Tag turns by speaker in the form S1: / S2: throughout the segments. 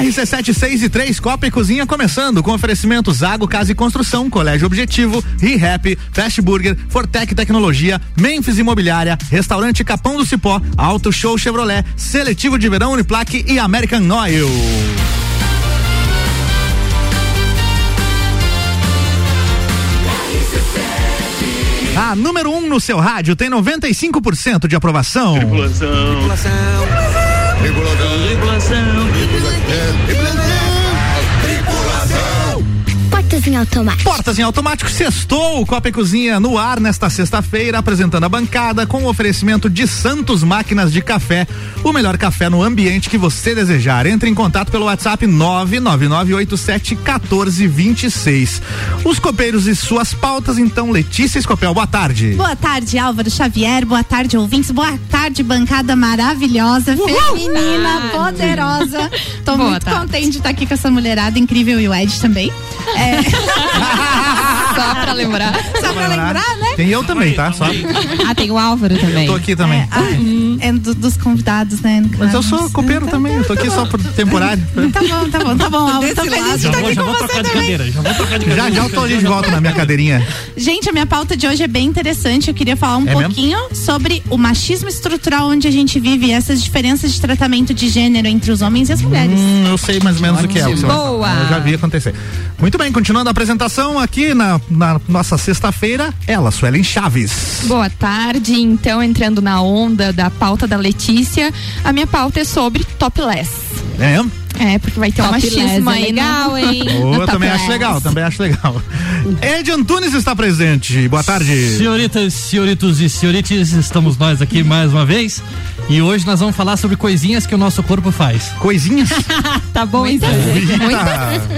S1: RC7, e 3, Copa e Cozinha começando com oferecimento Zago Casa e Construção, Colégio Objetivo, ReHap, Fast Burger, Fortec Tecnologia, Memphis Imobiliária, Restaurante Capão do Cipó, Auto Show Chevrolet, Seletivo de Verão Uniplaque e American Oil. A número 1 um no seu rádio tem 95% de aprovação.
S2: Tripulação. Tripulação. Tripulação. Tripulação. Yeah.
S1: It like, it like Portas em automático. Portas em automático, sextou o Copa e Cozinha no ar nesta sexta-feira, apresentando a bancada com o oferecimento de Santos Máquinas de Café, o melhor café no ambiente que você desejar. Entre em contato pelo WhatsApp 999871426. Os copeiros e suas pautas, então, Letícia Escopel, boa tarde.
S3: Boa tarde, Álvaro Xavier, boa tarde, ouvintes, boa tarde, bancada maravilhosa, Uhul. feminina, poderosa. Tô boa muito tarde. contente de estar aqui com essa mulherada incrível e o Ed também. É,
S4: Só pra lembrar.
S3: Só pra lembrar, né?
S1: Tem eu também, tá? Só.
S4: Ah, tem o Álvaro também.
S1: Eu tô aqui também.
S3: É, ah, é do, dos convidados, né?
S1: Mas eu sou copeiro tá, também, eu tô aqui tá só por temporário.
S3: Tá bom, tá bom, tá bom, Álvaro. Tô feliz de estar aqui
S5: já
S3: com
S5: vou
S3: você
S5: também. Cadeira, já vou trocar de cadeira.
S1: Já, já eu tô ali de volta na minha cadeirinha.
S3: Gente, a minha pauta de hoje é bem interessante. Eu queria falar um
S1: é
S3: pouquinho
S1: mesmo?
S3: sobre o machismo estrutural onde a gente vive e essas diferenças de tratamento de gênero entre os homens e as mulheres.
S1: Hum, eu sei mais ou menos o que é.
S4: Boa!
S1: Eu já vi acontecer. Muito bem, continuando a apresentação aqui na, na nossa sexta-feira, ela, Suelen Chaves.
S4: Boa tarde. Então, entrando na onda da pauta da Letícia, a minha pauta é sobre topless.
S1: É?
S4: É, porque vai ter um machismo
S3: é
S4: aí.
S3: legal, hein?
S1: Oh, eu também acho legal, também acho legal. Ed Antunes está presente. Boa tarde.
S5: Senhoritas, senhoritos e senhorites, estamos nós aqui mais uma vez. E hoje nós vamos falar sobre coisinhas que o nosso corpo faz.
S1: Coisinhas?
S4: tá bom,
S1: então.
S4: Muita.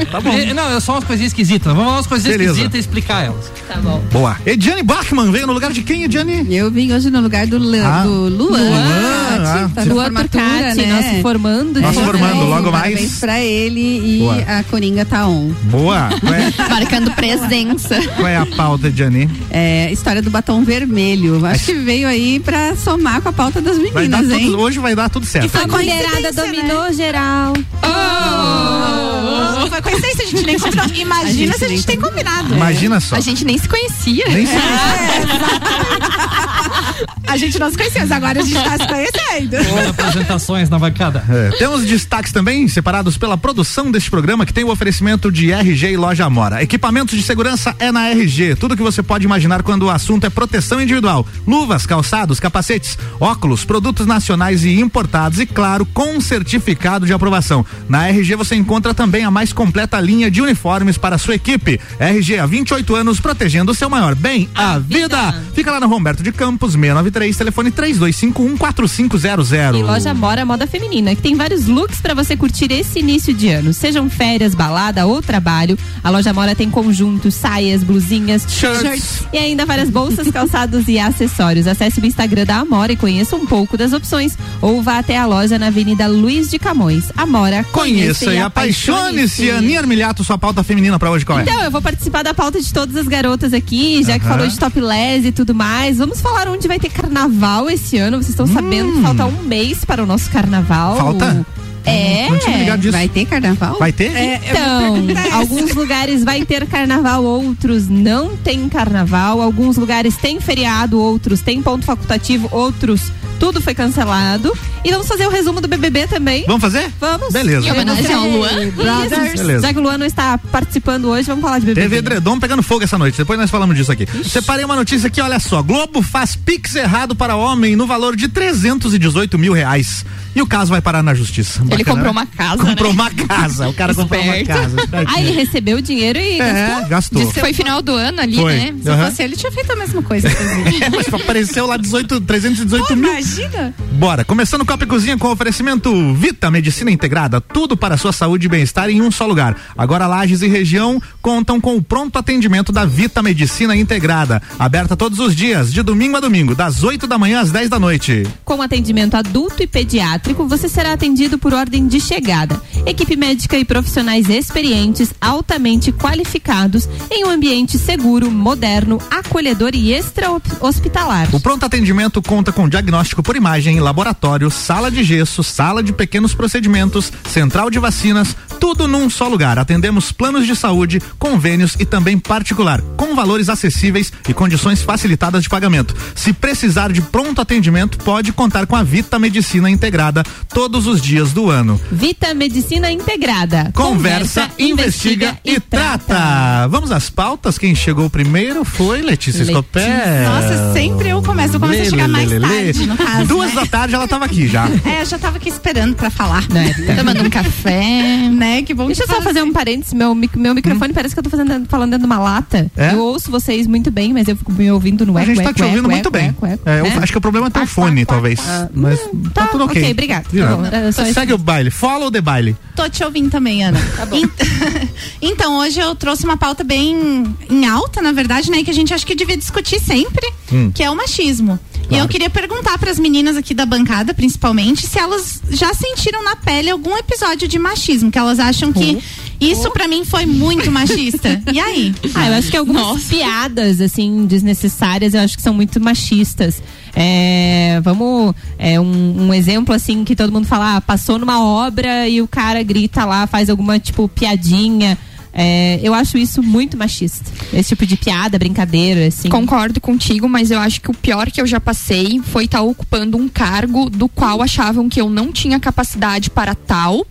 S5: Tá bom. É, não, é só umas coisinhas esquisitas. Vamos falar umas coisinhas Beleza. esquisitas e explicar elas.
S4: Tá bom.
S1: Boa. Ediane Bachmann veio no lugar de quem, Ediane?
S6: Eu vim hoje no lugar do, Le,
S1: Ah.
S6: do Luan.
S1: Luan,
S6: Ah, tá
S4: Luan
S6: formatura,
S4: Turcati,
S6: né?
S4: nosso formando.
S1: Nosso
S4: de-
S1: formando, logo
S6: Parabéns pra ele e
S1: Boa.
S6: a Coringa tá on.
S1: Boa. É,
S4: Marcando presença.
S1: qual é a pauta, Ediane?
S6: É, história do batom vermelho. Acho que veio aí pra somar com a pauta das meninas, hein?
S1: tudo, hoje vai dar tudo certo.
S3: foi
S4: A mulherada dominou geral.
S3: Oh, foi coincidência, a gente nem combinou. Imagina
S6: A gente
S3: se a gente tem combinado.
S1: Imagina só.
S4: A gente nem se conhecia.
S1: Nem sei.
S3: A gente não se conhecia, mas agora a gente tá se conhecendo.
S5: Boas apresentações na bancada.
S1: É, temos destaques também separados pela produção deste programa que tem o oferecimento de RG e Loja Amora. Equipamentos de segurança é na RG. Tudo que você pode imaginar quando o assunto é proteção individual. Luvas, calçados, capacetes, óculos, produtos nacionais e importados e, claro, com certificado de aprovação. Na RG você encontra também a mais completa linha de uniformes para a sua equipe. RG há 28 anos protegendo o seu maior bem, a, vida. Fica lá na Roberto de Campos, 693, telefone 32514500.
S4: E loja Mora Moda Feminina, que tem vários looks para você curtir esse início de ano. Sejam férias, balada ou trabalho. A loja Mora tem conjuntos, saias, blusinhas,
S1: Shirts.
S4: e ainda várias bolsas, calçados e acessórios. Acesse o Instagram da Amora e conheça um pouco das opções. Ou vá até a loja na Avenida Luiz de Camões. Amora,
S1: Conheça e apaixone-se. Aninha Armiliato, sua pauta feminina pra hoje qual é?
S4: Então, eu vou participar da pauta de todas as garotas aqui, já que
S1: Aham.
S4: falou de topless e tudo mais. Vamos falar onde vai ter carnaval esse ano. Vocês estão sabendo que falta um mês para o nosso carnaval.
S1: Hum. Falta?
S4: É.
S1: Disso.
S6: Vai ter carnaval?
S1: Vai ter?
S4: Então, alguns lugares vai ter carnaval, outros não tem carnaval. Alguns lugares tem feriado, outros tem ponto facultativo, outros tudo foi cancelado. E vamos fazer o resumo do BBB também.
S1: Vamos fazer?
S4: Vamos.
S1: Beleza.
S4: Em homenagem ao Luan.
S1: Brothers.
S4: Já que o Luan não está participando hoje, vamos falar de BBB.
S1: Teve edredom pegando fogo essa noite. Depois nós falamos disso aqui. Separei uma notícia aqui, olha só. Globo faz pix errado para homem no valor de 318 mil reais. E o caso vai parar na justiça.
S4: Ele
S1: Bacana,
S4: comprou
S1: né?
S4: uma casa,
S1: Comprou
S4: né?
S1: uma casa. O cara comprou uma casa.
S4: Aí ele recebeu o dinheiro e
S1: É,
S4: gastou.
S1: gastou.
S4: Foi final do ano ali,
S1: Foi.
S4: né?
S3: Se eu
S1: Aham.
S3: fosse ele, tinha feito a mesma coisa.
S1: É, mas apareceu lá 18, 318
S3: Pô,
S1: mil.
S3: imagina.
S1: Bora, começando Copa e Cozinha com oferecimento Vita Medicina Integrada, tudo para a sua saúde e bem-estar em um só lugar. Agora Lages e região contam com o pronto atendimento da Vita Medicina Integrada, aberta todos os dias, de domingo a domingo, das 8 da manhã às 10 da noite.
S4: Com atendimento adulto e pediátrico, você será atendido por ordem de chegada. equipe médica e profissionais experientes, altamente qualificados, em um ambiente seguro, moderno, acolhedor e extra-hospitalar.
S1: O pronto atendimento conta com diagnóstico por imagem, laboratório, sala de gesso, sala de pequenos procedimentos, central de vacinas, tudo num só lugar. Atendemos planos de saúde, convênios e também particular, com valores acessíveis e condições facilitadas de pagamento. Se precisar de pronto atendimento, pode contar com a Vita Medicina Integrada todos os dias do ano.
S4: Vita Medicina Integrada.
S1: Conversa, investiga e trata. Vamos às pautas. Quem chegou primeiro foi Letícia Escopé.
S3: Nossa, sempre eu começo. Eu comecei a chegar mais
S1: Lê, lê, lê.
S3: tarde, no caso.
S1: Duas
S3: né?
S1: da tarde ela tava aqui já.
S3: É, eu já tava aqui esperando pra falar.
S4: Né?
S3: Tomando um café, né? Que bom
S4: Deixa eu só fazer um parênteses. Meu, meu microfone parece que eu tô fazendo, falando dentro de uma lata.
S1: É?
S4: Eu ouço vocês muito bem, mas eu fico me ouvindo no
S1: A
S4: eco,
S1: gente tá
S4: eco,
S1: te ouvindo
S4: eco,
S1: muito
S4: eco,
S1: bem.
S4: eco,
S1: É, eu
S4: né?
S1: acho que o problema é teu
S4: Quá,
S1: fone,
S4: quá,
S1: talvez.
S4: quá.
S1: Mas tá,
S4: tá,
S1: tudo ok.
S4: ok, obrigado. Tá isso.
S1: Segue o baile. Follow the baile.
S3: Tô te ouvindo também, Ana. Tá bom. Então, hoje eu trouxe uma pauta bem em alta, na verdade, né? Que a gente acha que devia discutir sempre,
S1: Hum.
S3: que é o machismo. E eu queria perguntar para as meninas aqui da bancada, principalmente, se elas já sentiram na pele algum episódio de machismo, que elas acham que isso pra mim foi muito machista. E aí?
S4: Ah, eu acho que algumas piadas, assim, desnecessárias, eu acho que são muito machistas. É, vamos, é, um, um exemplo, assim, que todo mundo fala, ah, passou numa obra e o cara grita lá, faz alguma, tipo, piadinha. É, eu acho isso muito machista. Esse tipo de piada, brincadeira, assim.
S7: Concordo contigo, mas eu acho que o pior que eu já passei foi estar ocupando um cargo do qual achavam que eu não tinha capacidade para tal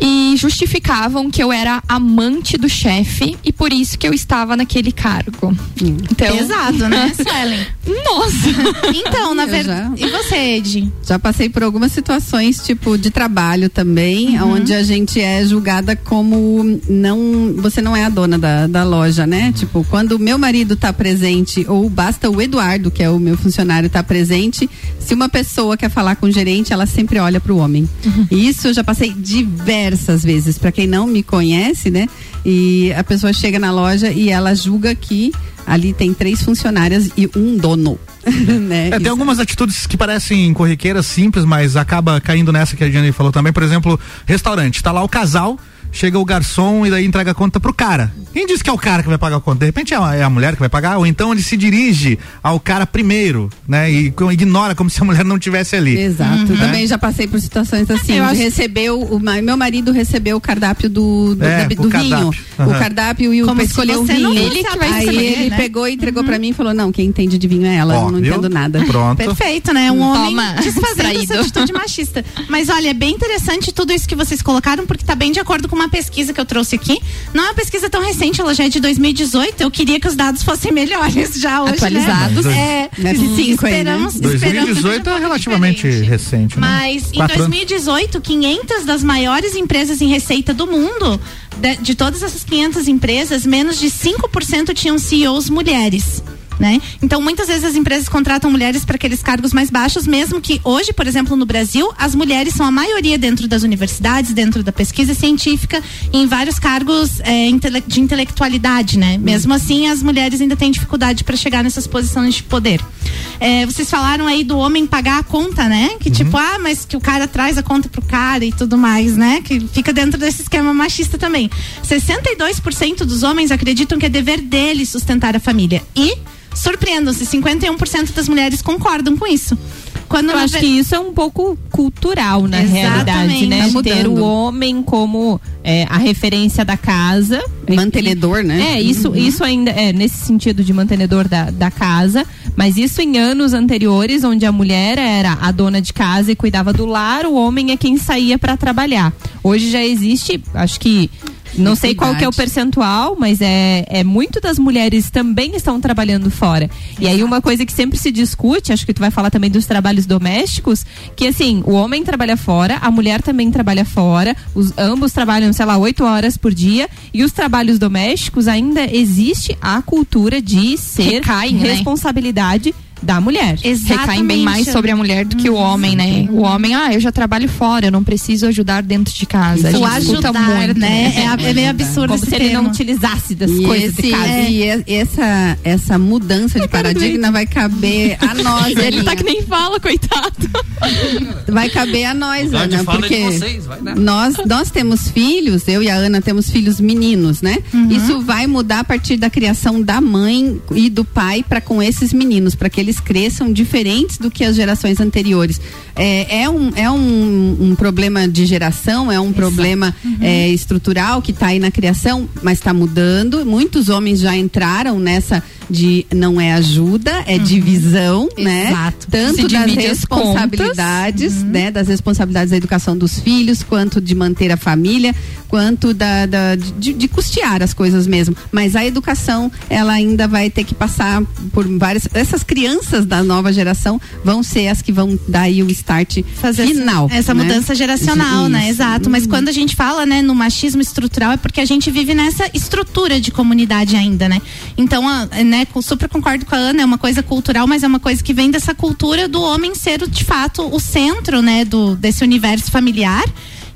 S7: e justificavam que eu era amante do chefe e por isso que eu estava naquele cargo. Então,
S3: Pesado, né, Suelen?
S7: nossa.
S3: Então, na verdade.
S6: já.
S3: E você, Ed?
S6: Já passei por algumas situações, tipo, de trabalho também, onde a gente é julgada como não. Você não é a dona da, da loja, né? Tipo, quando o meu marido tá presente, ou basta o Eduardo, que é o meu funcionário, tá presente, se uma pessoa quer falar com o gerente, ela sempre olha pro homem. E isso eu já passei diversas vezes. Pra quem não me conhece, né? E a pessoa chega na loja e ela julga que ali tem três funcionárias e um dono. né?
S1: É, tem algumas atitudes que parecem corriqueiras, simples, mas acaba caindo nessa que a Diane falou também. Por exemplo, restaurante. Tá lá o casal, chega o garçom e daí entrega a conta pro cara. Quem disse que é o cara que vai pagar a conta? De repente é a, é a mulher que vai pagar, ou então ele se dirige ao cara primeiro, né? E ignora como se a mulher não tivesse ali.
S6: Exato. Também já passei por situações assim.
S3: Eu
S6: de
S3: acho-
S6: receber o, meu marido recebeu o cardápio do, do,
S1: É,
S6: da-
S1: o
S6: do
S1: cardápio.
S6: vinho.
S1: Aham.
S6: O cardápio e o
S3: Como
S6: escolher o vinho.
S7: Ele que vai
S6: Aí
S7: escolher,
S6: ele
S3: né?
S6: pegou e entregou pra mim e falou: "Não, quem entende de vinho é ela,
S1: Ó,
S6: eu não
S1: viu?
S6: entendo nada".
S1: Pronto.
S3: Perfeito, né? Um homem
S7: Toma,
S3: desfazendo essa atitude machista. Mas olha, é bem interessante tudo isso que vocês colocaram, porque tá bem de acordo com uma pesquisa que eu trouxe aqui. Não é uma pesquisa tão recente, ela já é de 2018. Eu queria que os dados fossem melhores já hoje,
S7: Atualizados.
S3: Né? É,
S6: Né, cinco aí, né?
S3: esperamos, esperamos que
S1: 2018
S3: seja um
S1: é relativamente
S3: diferente.
S1: recente, né?
S3: Mas em
S1: Quatro anos.
S3: 2018, 500 das maiores empresas em receita do mundo, de, de todas essas 500 empresas, menos de 5% tinham CEOs mulheres. Né? Então, muitas vezes as empresas contratam mulheres para aqueles cargos mais baixos, mesmo que hoje, por exemplo, no Brasil, as mulheres são a maioria dentro das universidades, dentro da pesquisa científica, em vários cargos é, de intelectualidade, né? Mesmo assim, as mulheres ainda têm dificuldade para chegar nessas posições de poder. É, vocês falaram aí do homem pagar a conta, né? Que tipo, ah, mas que o cara traz a conta pro cara e tudo mais, né? Que fica dentro desse esquema machista também. 62% dos homens acreditam que é dever deles sustentar a família. E, surpreendam-se, 51% das mulheres concordam com isso. Quando
S4: Eu acho
S3: ve-
S4: que isso é um pouco cultural na
S3: Exatamente.
S4: realidade, né?
S6: Tá
S4: Ter o homem como é, a referência da casa.
S6: Mantenedor, né?
S4: É, isso, isso ainda é nesse sentido de mantenedor da, da casa, mas isso em anos anteriores, onde a mulher era a dona de casa e cuidava do lar, o homem é quem saía para trabalhar. Hoje já existe, acho que não sei qual que é o percentual, mas é, é muito das mulheres também estão trabalhando fora. E aí uma coisa que sempre se discute, acho que tu vai falar também dos trabalhos domésticos, que assim, o homem trabalha fora, a mulher também trabalha fora, os ambos trabalham, sei lá, oito horas por dia, e os trabalhos domésticos ainda existe a cultura de ser
S7: Recaem, né?
S4: Da mulher.
S7: Recaem bem mais sobre a mulher do que o homem, né? O homem, ah, eu já trabalho fora, eu não preciso ajudar dentro de casa. A
S3: O ajudar,
S7: muito,
S3: né? É, é meio absurdo
S4: Como
S3: esse
S4: se ele
S3: termo.
S4: não utilizasse das
S6: E,
S4: coisas de
S6: esse-
S4: casa.
S6: e e- essa, essa mudança de paradigma vai caber a nós.
S7: Ele
S6: Aninha.
S7: tá que nem fala, coitado.
S6: Vai caber a nós,
S5: de
S6: Ana,
S5: é
S6: porque
S5: de vocês, vai, né?
S6: nós, nós temos filhos, eu e a Ana temos filhos meninos, né? Isso vai mudar a partir da criação da mãe e do pai para com esses meninos, para que eles cresçam diferentes do que as gerações anteriores. É, é, um, é um, um problema de geração, é um problema é, estrutural que está aí na criação, mas está mudando. Muitos homens já entraram nessa de não é ajuda, é divisão, né?
S3: Exato.
S6: Tanto
S7: Se
S6: das responsabilidades, né, das responsabilidades da educação dos filhos, quanto de manter a família, quanto da, da- de, de custear as coisas mesmo. Mas a educação, ela ainda vai ter que passar por várias. Essas crianças da nova geração vão ser as que vão dar aí o start
S3: fazer essa-
S6: final.
S3: essa,
S6: né?
S3: mudança geracional, né? Exato. Mas quando a gente fala, né, no machismo estrutural é porque a gente vive nessa estrutura de comunidade ainda, né? Então, a- né, com- super concordo com a Ana, é uma coisa cultural, mas é uma coisa que vem dessa cultura do homem ser de fato o centro, né, do desse universo familiar.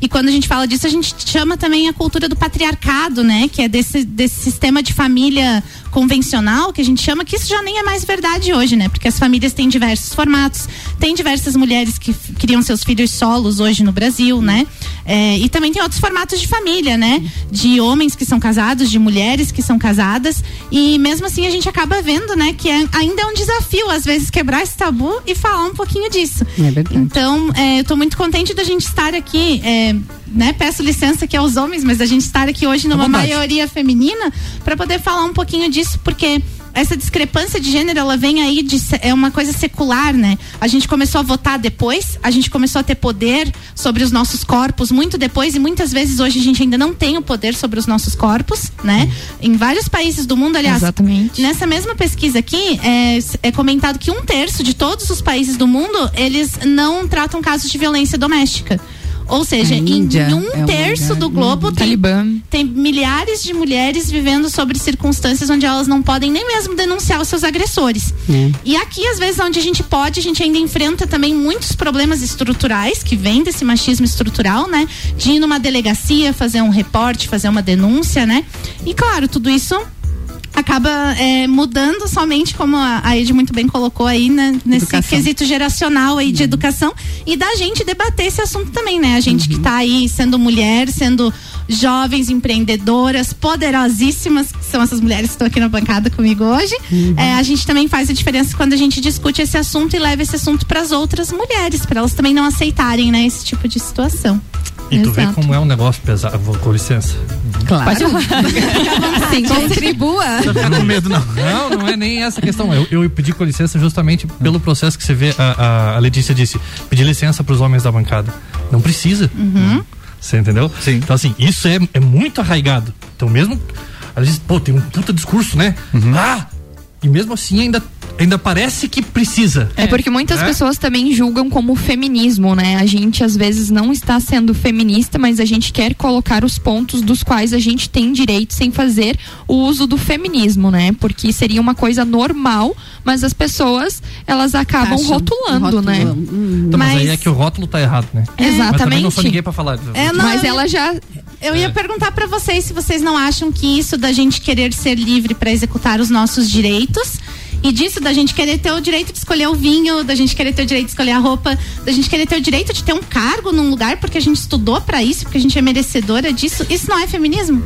S3: E quando a gente fala disso, a gente chama também a cultura do patriarcado, né? Que é desse, desse sistema de família convencional, que a gente chama, que isso já nem é mais verdade hoje, né? Porque as famílias têm diversos formatos. Tem diversas mulheres que criam seus filhos solos hoje no Brasil, né? É, e também tem outros formatos de família, né? De homens que são casados, de mulheres que são casadas. E mesmo assim a gente acaba vendo, né? Que é- ainda é um desafio, às vezes, quebrar esse tabu e falar um pouquinho disso.
S6: É verdade.
S3: Então, é, eu tô muito contente da gente estar aqui, é, né? Peço licença aqui aos homens, mas da gente estar aqui hoje numa maioria feminina para poder falar um pouquinho disso, porque essa discrepância de gênero, ela vem aí de é uma coisa secular, né? A gente começou a votar depois, a gente começou a ter poder sobre os nossos corpos muito depois e muitas vezes hoje a gente ainda não tem o poder sobre os nossos corpos, né? Em vários países do mundo, aliás,
S7: Exatamente.
S3: Nessa mesma pesquisa aqui, é, é comentado que um terço de todos os países do mundo, eles não tratam casos de violência doméstica. Ou seja,
S6: A
S3: em
S6: Índia
S3: um
S6: é
S3: terço
S6: lugar-
S3: do globo tem, tem milhares de mulheres vivendo sobre circunstâncias onde elas não podem nem mesmo denunciar os seus agressores.
S6: É.
S3: E aqui, às vezes, onde a gente pode, a gente ainda enfrenta também muitos problemas estruturais que vêm desse machismo estrutural, né? De ir numa delegacia, fazer um reporte, fazer uma denúncia, né? E claro, tudo isso acaba é, mudando somente, como a a Ed muito bem colocou aí, né, nesse
S6: Educação.
S3: quesito geracional aí de educação e da gente debater esse assunto também, né? A gente que tá aí sendo mulher, sendo jovens empreendedoras, poderosíssimas, que são essas mulheres que estão aqui na bancada comigo hoje. É, a gente também faz a diferença quando a gente discute esse assunto e leva esse assunto para as outras mulheres, para elas também não aceitarem, né, esse tipo de situação.
S5: E tu vê
S3: Exato.
S5: como é um negócio pesado. Vou, com licença.
S6: Claro.
S4: Sim, contribua.
S1: Não fica com medo, não.
S5: Não, não é nem essa questão. Eu, eu pedi com licença justamente pelo processo que você vê. A, a- a Letícia disse: pedir licença para os homens da bancada. Não precisa. Você entendeu?
S1: Sim.
S5: Então, assim, isso é, é muito arraigado. Então, mesmo. Às vezes, pô, tem um puta discurso, né? Ah! E mesmo assim, ainda, ainda parece que precisa.
S7: É porque muitas
S5: É.
S7: pessoas também julgam como feminismo, né? A gente às vezes não está sendo feminista, mas a gente quer colocar os pontos dos quais a gente tem direito sem fazer o uso do feminismo, né? Porque seria uma coisa normal, mas as pessoas elas acabam
S6: Acham,
S7: rotulando, né?
S6: Hum.
S5: Então, mas,
S3: Mas-
S5: aí é que o rótulo tá errado, né? Mas também não sou
S7: Exatamente.
S5: ninguém pra falar.
S3: É, não,
S7: Mas
S3: eu-
S7: ela já
S3: Eu ia perguntar pra vocês se vocês não acham que isso da gente querer ser livre pra executar os nossos direitos e disso da gente querer ter o direito de escolher o vinho, da gente querer ter o direito de escolher a roupa, da gente querer ter o direito de ter um cargo num lugar porque a gente estudou pra isso, porque a gente é merecedora disso, isso não é feminismo?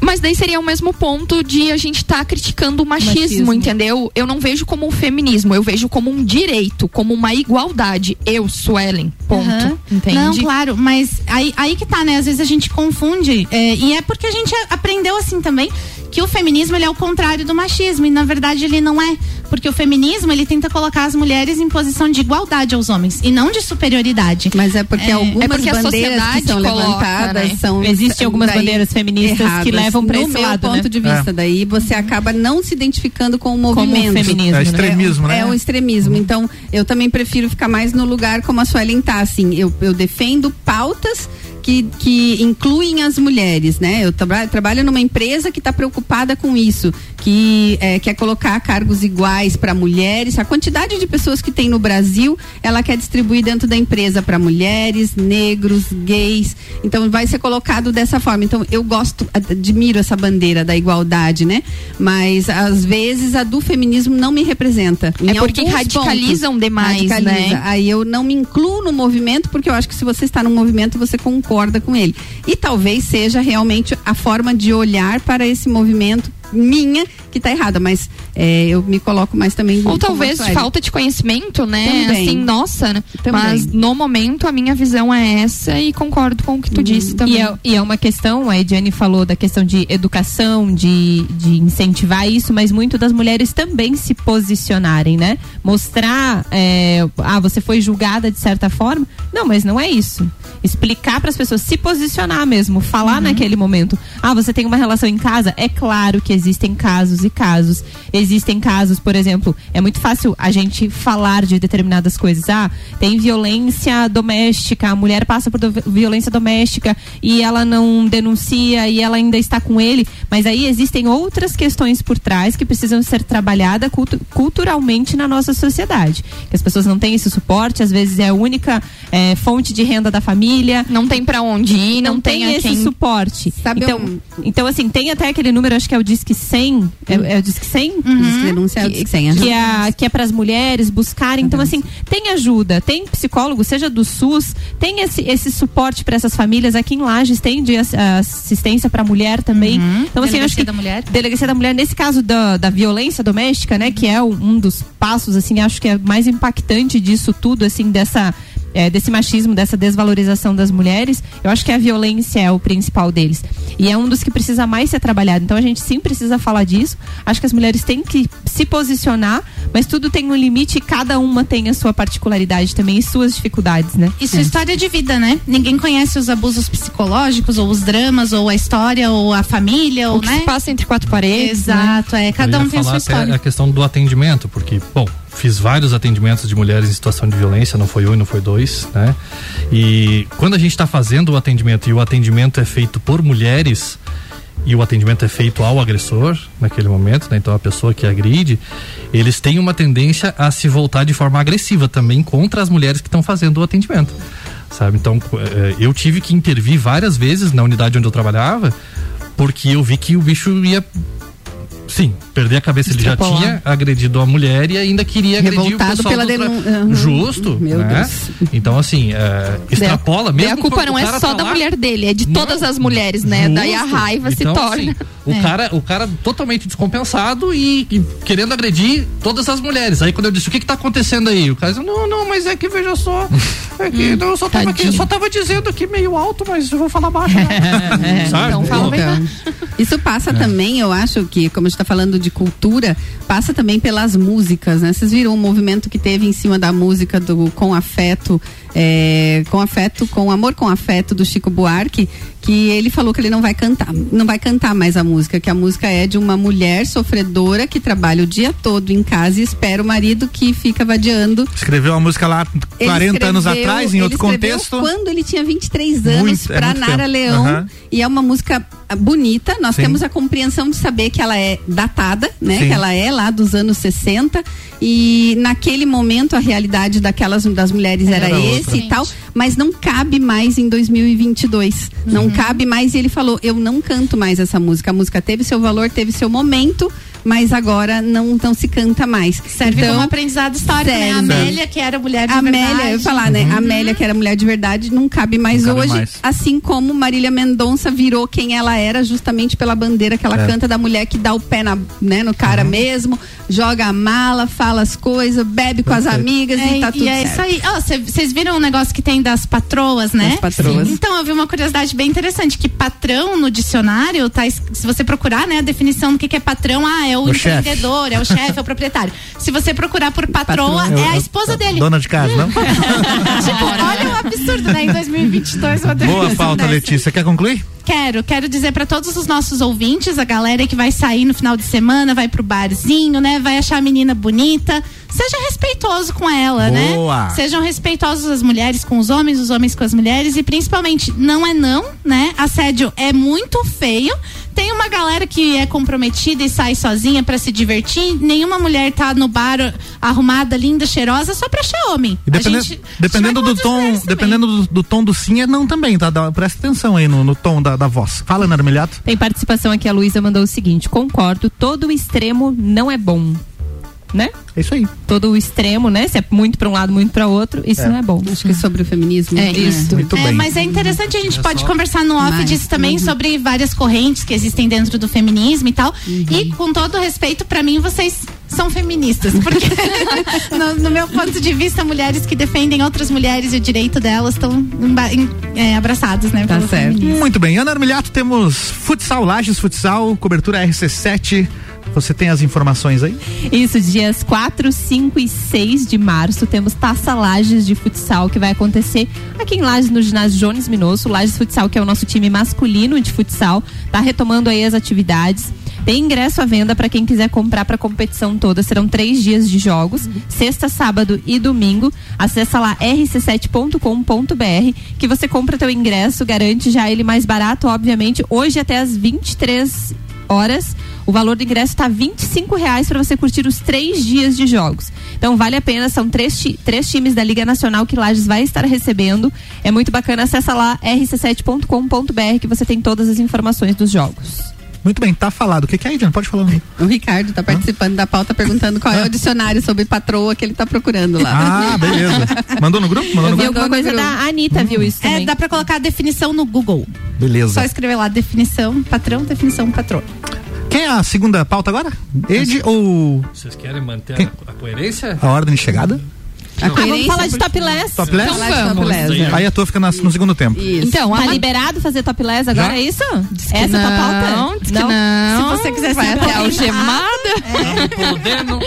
S7: Mas daí seria o mesmo ponto de a gente estar criticando o machismo,
S4: Machismo.
S7: entendeu? Eu não vejo como um feminismo, eu vejo como um direito, como uma igualdade. Eu, Suelen, ponto.
S3: Aham.
S7: Entende?
S3: Não, claro, mas aí, aí que tá, né? Às vezes a gente confunde, é, e é porque a gente aprendeu assim também, que o feminismo ele é o contrário do machismo, e na verdade ele não é. Porque o feminismo ele tenta colocar as mulheres em posição de igualdade aos homens, e não de superioridade.
S6: Mas é porque algumas
S7: é porque a
S6: bandeiras que são
S7: coloca,
S6: levantadas
S7: né?
S6: são
S4: Existem algumas
S6: daí
S4: bandeiras feministas que
S6: erradas.
S4: levam pra
S6: no
S4: esse
S6: meu
S4: lado,
S6: ponto
S4: né?
S6: de vista. Daí você acaba não se identificando com o
S4: Como
S6: movimento.
S4: feminismo,
S1: É
S4: né?
S1: extremismo, né?
S6: É o extremismo. Então, eu também prefiro ficar mais no lugar como a Suelen tá, assim. Eu, eu defendo pautas que, que incluem as mulheres, né? Eu traba- trabalho numa empresa que está preocupada com isso, que é, quer colocar cargos iguais para mulheres. A quantidade de pessoas que tem no Brasil, ela quer distribuir dentro da empresa para mulheres, negros, gays. Então vai ser colocado dessa forma. Então eu gosto, admiro essa bandeira da igualdade, né? Mas às vezes a do feminismo não me representa.
S7: É
S6: Em
S7: porque
S6: alguns
S7: radicalizam
S6: pontos,
S7: demais,
S6: radicaliza.
S7: né?
S6: Aí eu não me incluo no movimento porque eu acho que se você está no movimento você concorda com ele. E talvez seja realmente a forma de olhar para esse movimento minha que está errada, mas é, eu me coloco mais também
S7: Ou talvez
S6: Sueli.
S7: falta de conhecimento, né?
S6: Também.
S7: Assim, nossa, né?
S6: Também.
S7: Mas no momento a minha visão é essa e concordo com o que tu disse também.
S4: E é, e é uma questão, a Ediane falou da questão de educação, de, de incentivar isso, mas muito das mulheres também se posicionarem, né? Mostrar, é, ah, você foi julgada de certa forma. Não, mas não é isso. Explicar para as pessoas, se posicionar mesmo, falar naquele momento. Ah, você tem uma relação em casa? É claro que existem casos e casos. Existem casos, por exemplo, é muito fácil a gente falar de determinadas coisas. Ah, tem violência doméstica, a mulher passa por do- violência doméstica e ela não denuncia e ela ainda está com ele. Mas aí existem outras questões por trás que precisam ser trabalhadas cultu- culturalmente na nossa sociedade. Que as pessoas não têm esse suporte, às vezes é a única eh, fonte de renda da família.
S7: Não tem pra onde ir, não, tem, a
S4: esse
S7: quem...
S4: suporte.
S6: Sabe
S4: então,
S6: um-
S4: então, assim, tem até aquele número, acho que é o Disque 100. É, é o Disque 100?
S6: Diz que denúncia é o
S4: que,
S6: que tem, aham.
S4: que é, que é para as mulheres buscarem. Então, assim, tem ajuda, tem psicólogo, seja do SUS, tem esse, esse suporte para essas famílias. Aqui em Lages tem de ass- assistência para mulher também. Então, assim, eu acho
S3: Delegacia
S4: que.
S3: da Mulher.
S4: Delegacia da Mulher, nesse caso da, da violência doméstica, né, que é um dos passos, assim, acho que é mais impactante disso tudo, assim, dessa. É, desse machismo, dessa desvalorização das mulheres, eu acho que a violência é o principal deles. E é um dos que precisa mais ser trabalhado. Então a gente sim precisa falar disso. Acho que as mulheres têm que se posicionar, mas tudo tem um limite e cada uma tem a sua particularidade também e suas dificuldades, né?
S3: Isso é história de vida, né? Ninguém conhece os abusos psicológicos, ou os dramas, ou a história, ou a família, ou,
S7: O que
S3: né?
S7: se passa entre quatro paredes, né?
S3: Exato, é. Cada um tem sua história.
S5: a questão do atendimento, porque, bom, fiz vários atendimentos de mulheres em situação de violência, não foi um e não foi dois, né? E quando a gente está fazendo o atendimento e o atendimento é feito por mulheres e o atendimento é feito ao agressor naquele momento, né? Então a pessoa que agride, eles têm uma tendência a se voltar de forma agressiva também contra as mulheres que estão fazendo o atendimento. Sabe? Então, eh, eu tive que intervir várias vezes na unidade onde eu trabalhava, porque eu vi que o bicho ia Sim, perder a cabeça. Ele já tinha agredido a mulher e ainda queria agredir o
S6: Revoltado
S5: pessoal
S6: pela
S5: tra-
S6: denun- Uhum.
S5: Justo,
S6: Meu
S5: né?
S6: Deus.
S5: Então, assim, é, extrapola mesmo.
S7: a culpa não é só
S5: tá
S7: da mulher dele, é de
S5: Não,
S7: todas as mulheres, né? Daí a
S5: Justo.
S7: raiva se
S5: Então,
S7: torna.
S5: assim, o, cara, o cara totalmente descompensado e, e querendo agredir todas as mulheres. Aí quando eu disse, o que que tá acontecendo aí? O cara disse, não, não, mas é que veja só. É que não, eu só tava, aqui, só tava dizendo aqui meio alto, mas eu vou falar baixo. Né? Sabe?
S7: então fala bem
S6: Então, Isso passa também, eu acho que, como a gente está falando de cultura, passa também pelas músicas, né? Vocês viram o movimento que teve em cima da música do Com Afeto, é, Com Afeto, Com Amor com Afeto do Chico Buarque, que ele falou que ele não vai cantar, não vai cantar mais a música, que a música é de uma mulher sofredora que trabalha o dia todo em casa e espera o marido que fica vadiando
S1: Escreveu uma música lá
S6: ele
S1: 40 anos
S6: escreveu-
S1: atrás, em outro contexto.
S6: Quando ele tinha 23 anos,
S1: Muito- é
S6: pra
S1: muito
S6: Nara
S1: tempo.
S6: Leão.
S1: Aham.
S6: E é uma música ah, bonita. Nós
S1: Sim.
S6: temos a compreensão de saber que ela é datada, né?
S1: Sim.
S6: Que ela é lá dos anos 60. E naquele momento a realidade daquelas das mulheres era,
S1: Era
S6: esse
S1: outra.
S6: e tal. Mas não cabe mais em 2022. Não cabe mais. E ele falou: Eu não canto mais essa música. A música teve seu valor, teve seu momento. Mas agora não, não se canta mais.
S3: Serve
S6: então,
S3: como aprendizado histórico, né? A
S6: serve.
S3: Amélia, que era mulher de
S6: Amélia,
S3: verdade.
S6: eu ia falar, né? A Amélia, que era mulher de verdade, não cabe mais
S1: Não cabe
S6: hoje.
S1: mais.
S6: Assim como Marília Mendonça virou quem ela era, justamente pela bandeira que ela
S1: É.
S6: canta da mulher que dá o pé na, né, no cara mesmo, joga a mala, fala as coisas, bebe com as amigas
S3: É,
S6: e tá tudo
S3: e é
S6: certo.
S3: isso aí. Ó, Vocês viram um negócio que tem das patroas, né?
S6: Das patroas.
S3: Sim. Então, eu vi uma curiosidade bem interessante, que patrão no dicionário, tá, se você procurar, né, a definição do que, que é patrão, ah, é o,
S1: O
S3: empreendedor, é o chefe, é o proprietário. Se você procurar por patroa,
S6: Patroa.
S3: é a esposa dele.
S1: Dona de casa, não?
S3: tipo, olha o absurdo, né? Em 2022, uma
S1: Boa pauta,
S3: dessa.
S1: Letícia. Quer concluir?
S3: Quero, quero dizer para todos os nossos ouvintes, a galera que vai sair no final de semana, vai pro barzinho, né? Vai achar a menina bonita, seja respeitoso com ela,
S1: Boa.
S3: né? Sejam respeitosos as mulheres com os homens, os homens com as mulheres e principalmente não é não, né? Assédio é muito feio. Tem uma galera que é comprometida e sai sozinha pra se divertir. Nenhuma mulher tá no bar arrumada, linda, cheirosa só pra achar homem.
S1: E dependendo,
S3: gente-
S1: dependendo
S3: a gente vai
S1: do tom, dependendo do, do tom do sim é não também, tá? Dá- presta atenção aí no, no tom da, da voz. Fala, Ana Armiliato.
S4: Tem participação aqui, a Luísa mandou o seguinte: concordo, todo extremo não é bom. Né?
S1: É isso aí.
S4: Todo o extremo, né? Se é muito pra um lado, muito pra outro, isso
S1: É.
S4: não é bom.
S6: Acho que é sobre o feminismo.
S4: É isso.
S1: Muito
S3: É,
S1: bem.
S3: mas é interessante, a gente pode conversar no off
S6: Mais.
S3: disso também, sobre várias correntes que existem dentro do feminismo e tal. E com todo respeito, pra mim, vocês são feministas. Porque, no, no meu ponto de vista, mulheres que defendem outras mulheres e o direito delas estão é, abraçadas, né?
S6: Tá certo.
S3: feminismo.
S1: Muito bem. Ana Armiliato, temos futsal, Lages Futsal, cobertura RC7. Você tem as informações aí?
S4: Isso, dias 4, 5 e 6 de março, temos Taça Lages de futsal que vai acontecer aqui em Lages, no ginásio Jones Minosso. Lages Futsal, que é o nosso time masculino de futsal, tá retomando aí as atividades. Tem ingresso à venda para quem quiser comprar para a competição toda. Serão três dias de jogos, sexta, sábado e domingo. Acessa lá rc7.com.br que você compra teu ingresso, garante já ele mais barato, obviamente. Hoje até as 23 horas. O valor do ingresso está 25 reais para você curtir os três dias de jogos. Então vale a pena, são três, três times da Liga Nacional que Lages vai estar recebendo. É muito bacana, acessa lá rc7.com.br que você tem todas as informações dos jogos.
S1: Muito bem, tá falado. O que, que é, Diana? Pode falar.
S6: O Ricardo tá participando da pauta perguntando qual é o dicionário sobre patroa que ele tá procurando lá.
S1: Ah, beleza. Mandou no grupo? Mandou no grupo?
S4: alguma coisa da Anitta, viu isso
S3: É,
S4: também.
S3: dá pra colocar a definição no Google.
S1: Beleza.
S3: Só escrever lá definição patrão, definição patroa.
S1: Quem é a segunda pauta agora? Ed ou
S5: Vocês querem manter a, a coerência?
S1: a ordem de chegada?
S6: A
S4: Ah, vamos falar de topless?
S1: Topless?
S6: De
S7: Vamos.
S6: topless,
S1: Aí a tua fica nas- no segundo tempo.
S6: Isso.
S7: Então, a
S4: Tá
S7: ma-
S4: liberado fazer topless agora,
S1: Já?
S4: é isso?
S7: que
S4: Essa é a tua pauta?
S7: não, que não.
S3: Se você quiser
S7: vai
S3: ser
S7: até
S3: algemada.
S7: algemada.
S5: Podendo.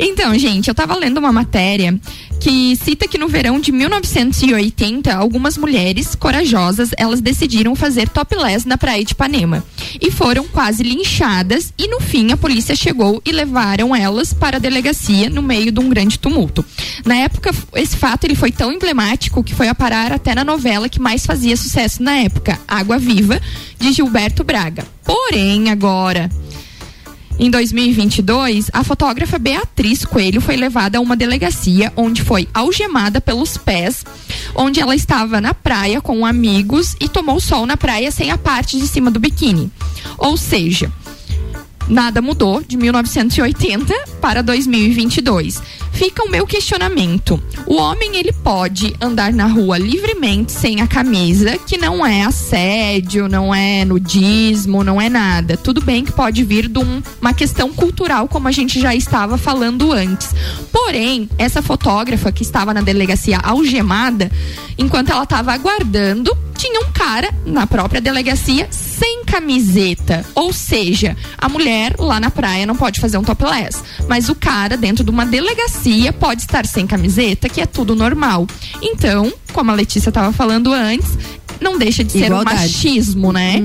S7: Então, gente, eu tava lendo uma matéria que cita que no verão de 1980, algumas mulheres corajosas, elas decidiram fazer topless na praia de Ipanema. E foram quase linchadas e no fim a polícia chegou e levaram elas para a delegacia no meio de um grande tumulto. Na época, esse fato ele foi tão emblemático que foi a parar até na novela que mais fazia sucesso na época, Água Viva, de Gilberto Braga. Porém, agora, em 2022, a fotógrafa Beatriz Coelho foi levada a uma delegacia onde foi algemada pelos pés, onde ela estava na praia com amigos e tomou sol na praia sem a parte de cima do biquíni. Ou seja, nada mudou de 1980 para 2022. Fica o meu questionamento. O homem ele pode andar na rua livremente sem a camisa, que não é assédio, não é nudismo, não é nada. Tudo bem que pode vir de um- uma questão cultural, como a gente já estava falando antes. Porém, essa fotógrafa que estava na delegacia algemada, enquanto ela estava aguardando, tinha um cara na própria delegacia sem camiseta. Ou seja, a mulher lá na praia não pode fazer um topless, mas o cara dentro de uma delegacia pode estar sem camiseta, que é tudo normal. Então, como a Letícia estava falando antes, não deixa de ser
S6: Igualdade.
S7: um machismo, né?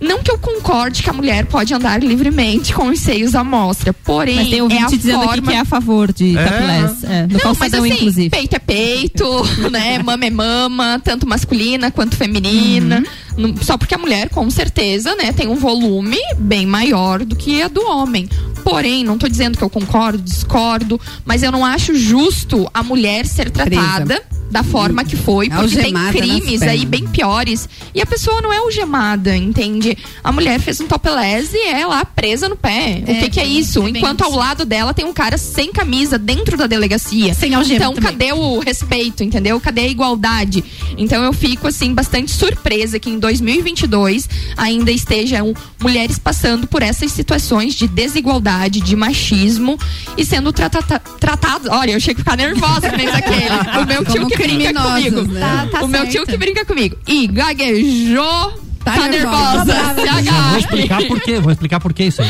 S7: Não que eu concorde que a mulher pode andar livremente com os seios à mostra, porém
S4: Mas tem
S7: é
S4: ouvinte
S7: a
S4: dizendo aqui
S7: forma
S4: que é a favor de
S1: É.
S4: topless. É, no
S7: não, mas
S4: calçadão,
S7: assim,
S4: inclusive.
S7: peito é peito, né? Mama é mama, tanto masculina quanto feminina. Não- Só porque a mulher, com certeza, né, tem um volume bem maior do que a do homem. Porém, não tô dizendo que eu concordo, discordo, mas eu não acho justo a mulher ser tratada da forma que foi, porque tem crimes aí bem piores. E a pessoa não é algemada, entende? A mulher fez um topless e é lá presa no pé. o
S3: É,
S7: que, que é isso?
S3: é
S7: Enquanto ao
S3: isso.
S7: lado dela tem um cara sem camisa dentro da delegacia.
S3: Sem algema
S7: Então,
S3: também.
S7: cadê o respeito, entendeu? Cadê a igualdade? Então, eu fico, assim, bastante surpresa que em 2022 ainda estejam mulheres passando por essas situações de desigualdade, de machismo e sendo tratadas. Olha, eu chego a ficar nervosa que nem aquele. O meu tio
S6: Como
S7: que brinca comigo.
S6: né?
S3: Tá, tá
S7: o meu
S3: certo.
S7: tio que brinca comigo. E gaguejou.
S6: Tá
S7: Tá
S6: nervosa.
S7: nervosa. Se
S5: Já vou explicar por quê, vou explicar por que isso aí.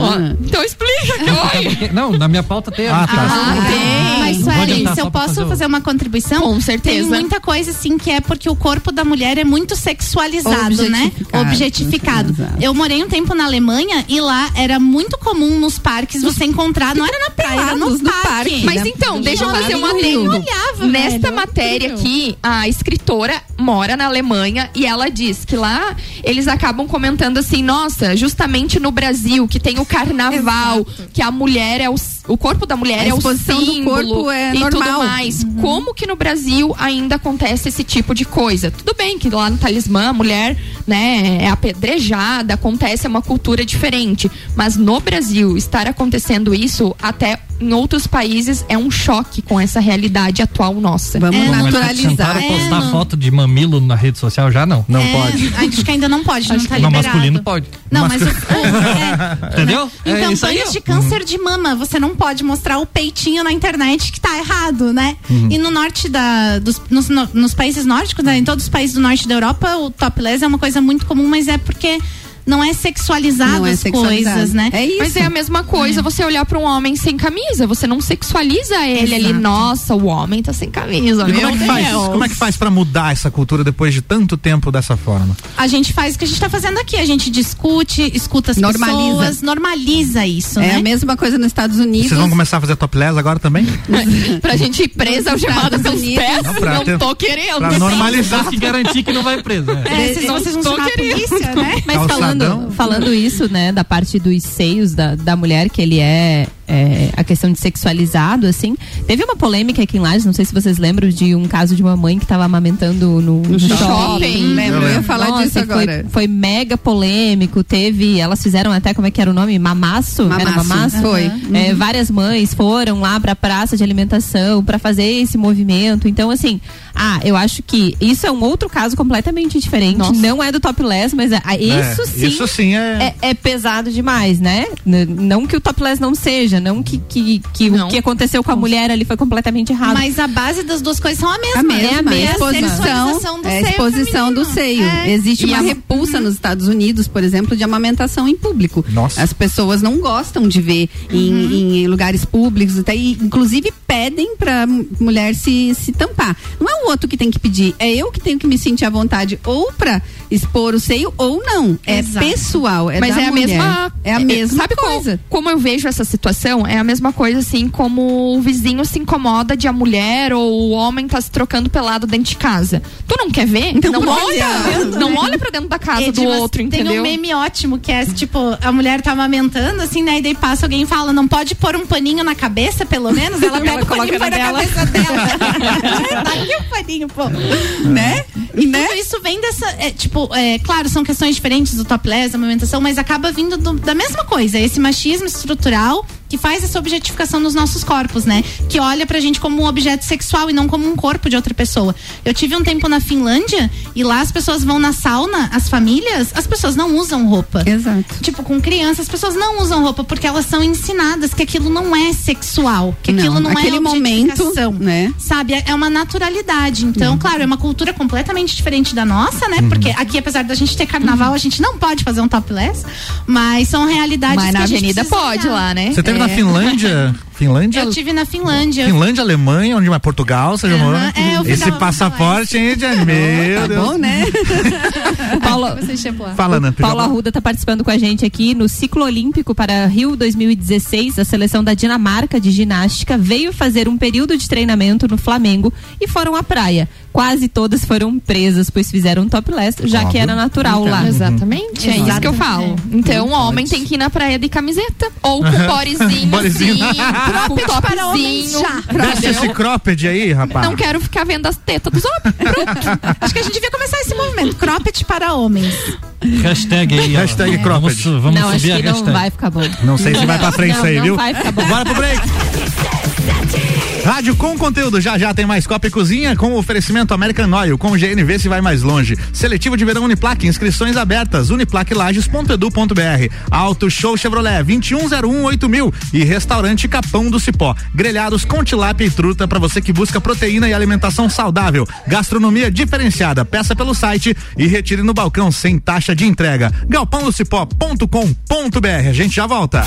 S7: Ó, Então explica, que oi.
S5: Porque- Não, na minha pauta tem.
S1: Ah, tá.
S3: Ah,
S7: tem.
S3: Mas, Sueli, se eu posso
S5: fazer
S3: fazer uma contribuição,
S7: Com certeza.
S3: tem muita coisa assim que é porque o corpo da mulher é muito sexualizado, né?
S6: Objetificado.
S3: Objetificado.
S6: Exato.
S3: Eu morei um tempo na Alemanha e lá era muito comum nos parques você encontrar, não era na praia, era no
S6: no
S3: parque.
S6: parque.
S7: Mas
S6: né?
S7: então, deixa eu fazer um
S3: ninguém
S7: adendo.
S3: olhava,
S7: Nesta
S3: velho.
S7: matéria aqui, a escritora mora na Alemanha e ela diz que lá eles acabam comentando assim: nossa, justamente no Brasil, que tem o carnaval, que a mulher é o, o corpo da mulher
S6: A
S7: é o
S6: exposição do
S7: símbolo
S6: corpo é
S7: e tudo
S6: normal.
S7: mais. Como que no Brasil ainda acontece esse tipo de coisa? Tudo bem que lá no talismã a mulher, né, é apedrejada, acontece é uma cultura diferente, mas no Brasil estar acontecendo isso até em outros países é um choque com essa realidade atual nossa.
S6: Vamos
S3: É,
S5: mas
S6: naturalizar.
S5: Tentaram
S3: É,
S5: postar
S3: não.
S5: foto de mamilo na rede social já não?
S1: Não
S3: É,
S1: pode.
S3: Acho que ainda não pode, não tá
S5: Não,
S3: liberado.
S5: masculino pode.
S3: Não, mas o, o- é,
S5: Entendeu?
S3: Em
S5: É
S3: de câncer de mama, você não pode mostrar o peitinho na internet que tá errado, né?
S5: Uhum.
S3: E no norte da. Dos, nos, no- nos países nórdicos, né? em todos os países do norte da Europa, o topless é uma coisa muito comum, mas é porque não é sexualizado
S6: Não é
S3: as
S6: sexualizado.
S3: coisas, né?
S6: É isso.
S7: Mas é a mesma coisa você olhar pra um homem sem camisa, você não sexualiza ele ali,
S3: Exato.
S7: nossa, o homem tá sem camisa,
S1: E como é que faz? Como é que faz pra mudar essa cultura depois de tanto tempo dessa forma?
S3: A gente faz o que a gente tá fazendo aqui. A gente discute, escuta as
S6: Normaliza.
S3: pessoas, normaliza isso,
S6: É
S3: né?
S6: a mesma coisa nos Estados Unidos.
S1: Vocês vão começar a fazer topless agora também?
S7: pra gente ir presa
S6: Estados
S7: pelos
S6: Unidos.
S7: pés,
S1: Não, pra
S7: não
S1: ter-
S7: tô querendo.
S1: Pra normalizar.
S5: Que garantir que não vai preso. né?
S3: É, vocês, vocês vão chamar a
S7: querendo.
S3: polícia, né?
S4: Mas
S1: Calçadão.
S4: Falando, falando isso, né, da parte dos seios da, da mulher, que ele é, é, a questão de sexualizado, assim, teve uma polêmica aqui em Lages, não sei se vocês lembram de um caso de uma mãe que estava amamentando no, no
S6: shopping.
S7: shopping.
S6: Lembro, eu ia falar
S4: Nossa,
S6: disso
S4: foi,
S6: agora.
S4: foi mega polêmico, teve, elas fizeram até, como é que era o nome? Mamaço? Era
S6: Mamaço,
S4: mamaço?
S6: foi.
S4: É, várias mães foram lá pra praça de alimentação pra fazer esse movimento. Então, assim, ah, eu acho que isso é um outro caso completamente diferente.
S7: Nossa.
S4: Não é do topless, mas é, ah, isso
S1: É,
S4: sim.
S1: Isso sim é.
S4: É, é pesado demais, né? Não que o topless não seja, não que, que, que
S7: Não.
S4: o que aconteceu com a mulher ali foi completamente errado.
S3: Mas a base das duas coisas são a mesma.
S6: A mesma,
S4: É a mesma.
S3: É a
S6: exposição,
S3: do
S6: é a
S3: seio
S6: exposição do seio.
S3: É.
S6: Existe
S7: E
S6: uma
S7: a-
S6: repulsa nos Estados Unidos, por exemplo, de amamentação em público.
S1: Nossa.
S6: As pessoas não gostam de ver em, em lugares públicos, até, e, inclusive pedem pra mulher se, se tampar. Não é o outro que tem que pedir, é eu que tenho que me sentir à vontade ou pra expor o seio ou não. É
S3: Exato.
S6: pessoal, é
S7: Mas
S6: da
S7: é a
S6: mulher.
S7: mesma.
S6: É a mesma
S7: sabe
S6: coisa.
S7: como eu vejo essa situação? É a mesma coisa assim como o vizinho se incomoda de a mulher ou o homem tá se trocando pelado dentro de casa. Tu não quer ver?
S6: Então,
S7: não
S6: olha,
S7: olha. Não olha pra dentro da casa
S3: Ed,
S7: do
S3: mas
S7: outro,
S3: tem
S7: entendeu?
S3: um meme ótimo que é tipo, a mulher tá amamentando, assim, né? E daí passa alguém e fala, não pode pôr um paninho na cabeça, pelo menos? Ela pega o paninho e põe na
S4: dela.
S3: cabeça dela. tá aqui o paninho, pô. Né? E tudo isso vem dessa. é, tipo, é, claro, são questões diferentes do topless, da amamentação, mas acaba vindo do- da mesma coisa. Esse machismo estrutural que faz essa objetificação nos nossos corpos, né? Que olha pra gente como um objeto sexual e não como um corpo de outra pessoa. Eu tive um tempo na Finlândia e lá as pessoas vão na sauna, as famílias, as pessoas não usam roupa.
S6: Exato.
S3: Tipo, com crianças, as pessoas não usam roupa porque elas são ensinadas que aquilo não é sexual, que aquilo não,
S6: aquele
S3: é
S6: momento, né?
S3: Sabe? É é uma naturalidade. Então, claro, é uma cultura completamente diferente da nossa, né? Porque aqui, apesar da gente ter carnaval, a gente não pode fazer um topless, mas são realidades
S7: Mas
S3: que
S7: na
S3: a gente
S7: avenida
S3: precisa
S7: pode
S3: olhar.
S7: lá, né?
S1: Você teve na
S3: É.
S1: Finlândia? Finlândia?
S3: Eu tive na Finlândia.
S1: Finlândia, Alemanha, onde mais? Portugal, você já
S3: Aham,
S1: morou?
S3: é,
S1: Esse passaporte, hein, Diane? Meu
S6: Tá
S1: Deus.
S6: bom, né?
S4: Paulo,
S3: Você chegou lá.
S1: Fala, Ana.
S4: Paulo Arruda está participando com a gente aqui no ciclo olímpico para Rio 2016. A seleção da Dinamarca de ginástica veio fazer um período de treinamento no Flamengo e foram à praia. Quase todas foram presas, pois fizeram um topless, já que
S1: Óbvio.
S4: era natural
S6: Então.
S4: lá.
S7: Exatamente, é isso que eu falo. Então, o homem tem que ir na praia de camiseta. Ou com borezinho,
S1: Borezinho.
S3: para homens
S7: topzinho.
S3: já.
S1: Deixa esse cropped aí, rapaz.
S7: Não quero ficar vendo as tetas dos homens.
S3: Acho que a gente devia começar esse movimento. Cropped para homens.
S5: Hashtag aí. ó.
S1: Hashtag
S5: Vamos,
S1: cropped.
S5: vamos
S4: não, acho
S5: subir a
S4: que não
S5: hashtag.
S4: vai ficar bom.
S1: Não sei se vai pra frente
S4: não,
S1: isso aí,
S4: não
S1: viu?
S4: vai ficar bom.
S1: Bora pro break. Rádio com conteúdo, já já tem mais Copa e Cozinha com oferecimento American Oil, com GNV se vai mais longe. Seletivo de verão Uniplaque, inscrições abertas, uniplaquelages.edu.br. Auto Show Chevrolet, 21018000 e Restaurante Capão do Cipó. Grelhados com tilápia e truta para você que busca proteína e alimentação saudável. Gastronomia diferenciada, peça pelo site e retire no balcão sem taxa de entrega. galpãodocipó.com.br. A gente já volta.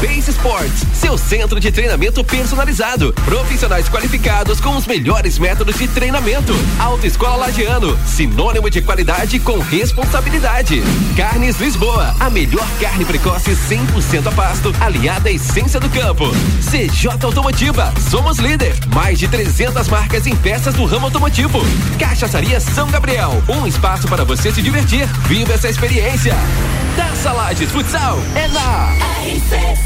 S8: Base Sports, seu centro de treinamento personalizado. Profissionais qualificados com os melhores métodos de treinamento. Autoescola Lagiano, sinônimo de qualidade com responsabilidade. Carnes Lisboa, a melhor carne precoce 100% a pasto, aliada à essência do campo. CJ Automotiva, somos líder. Mais de 300 marcas em peças do ramo automotivo. Cachaçaria São Gabriel, um espaço para você se divertir. Viva essa experiência. Taça Lages Futsal é na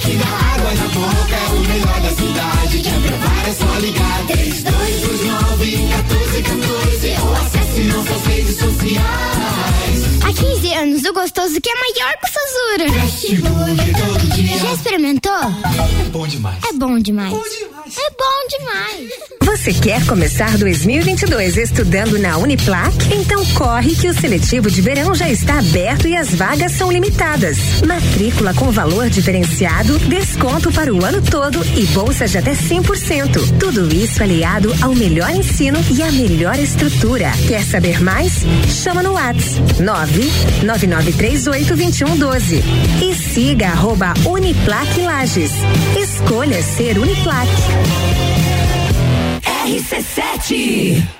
S9: que dá água na boca. É o melhor da cidade. Quer provar é só ligar. 3229 1414 ou acesse nossas redes sociais.
S10: Há 15 anos, o gostoso que é maior que o Sazura. Já experimentou?
S9: É bom demais.
S10: É bom demais. É bom demais.
S11: Você quer começar 2022 estudando na Uniplac? Então corre que o seletivo de verão já está aberto e as vagas são limitadas. Matrícula com valor diferenciado, desconto para o ano todo e bolsa de até 100%. Tudo isso aliado ao melhor ensino e à melhor estrutura. Quer saber mais? Chama no WhatsApp 999382112 e siga arroba Uniplac Lages. Escolha ser Uniplac.
S9: RC7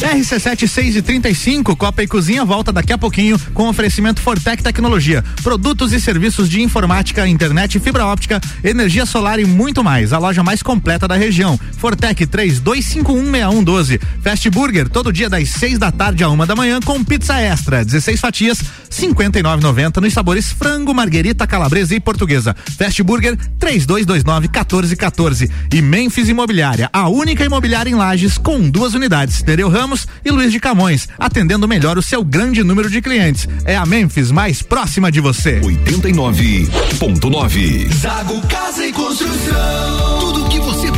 S1: RC7 6 e 35 Copa e Cozinha volta daqui a pouquinho com oferecimento Fortec Tecnologia. Produtos e serviços de informática, internet, fibra óptica, energia solar e muito mais. A loja mais completa da região. Fortec 32516112. Fast Burger, todo dia das 6 da tarde a uma da manhã com pizza extra. 16 fatias, 59,90 nos sabores frango, marguerita, calabresa e portuguesa. Fast Burger 3229 1414. E Memphis Imobiliária, a única imobiliária em Lages com duas unidades. Nereu Ramos e Luiz de Camões, atendendo melhor o seu grande número de clientes. É a Memphis mais próxima de você.
S12: 89.9.
S13: Zago Casa e Construção. Tudo que você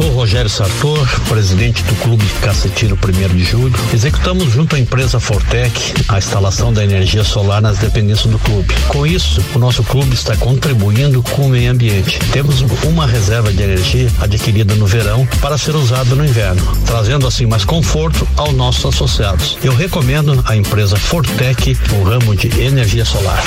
S14: Sou Rogério Sartor, presidente do Clube Cacetiro 1 de Julho. Executamos junto à empresa Fortec a instalação da energia solar nas dependências do clube. Com isso, o nosso clube está contribuindo com o meio ambiente. Temos uma reserva de energia adquirida no verão para ser usada no inverno, trazendo assim mais conforto aos nossos associados. Eu recomendo a empresa Fortec no ramo de energia solar.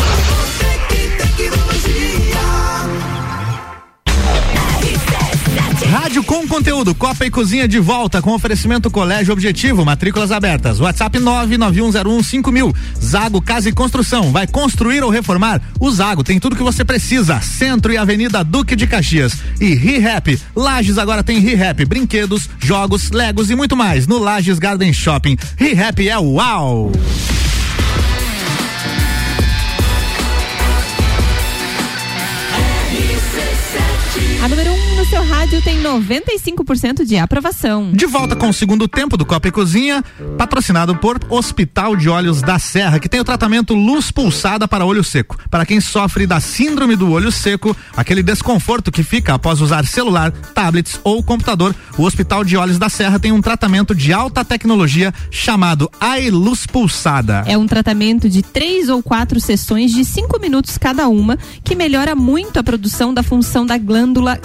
S1: Rádio com conteúdo, Copa e Cozinha de volta com oferecimento Colégio Objetivo, matrículas abertas. WhatsApp 991015000. Zago Casa e Construção. Vai construir ou reformar? O Zago tem tudo que você precisa. Centro e Avenida Duque de Caxias. E ReHap. Lages agora tem ReHap. Brinquedos, jogos, legos e muito mais. No Lages Garden Shopping. ReHap é uau!
S4: A número 1 um no seu rádio tem 95% de aprovação.
S1: De volta com o segundo tempo do Copa e Cozinha, patrocinado por Hospital de Olhos da Serra, que tem o tratamento luz pulsada para olho seco. Para quem sofre da síndrome do olho seco, aquele desconforto que fica após usar celular, tablets ou computador, o Hospital de Olhos da Serra tem um tratamento de alta tecnologia chamado AI Luz Pulsada.
S4: É um tratamento de três ou quatro sessões de cinco minutos cada uma, que melhora muito a produção da função da glândula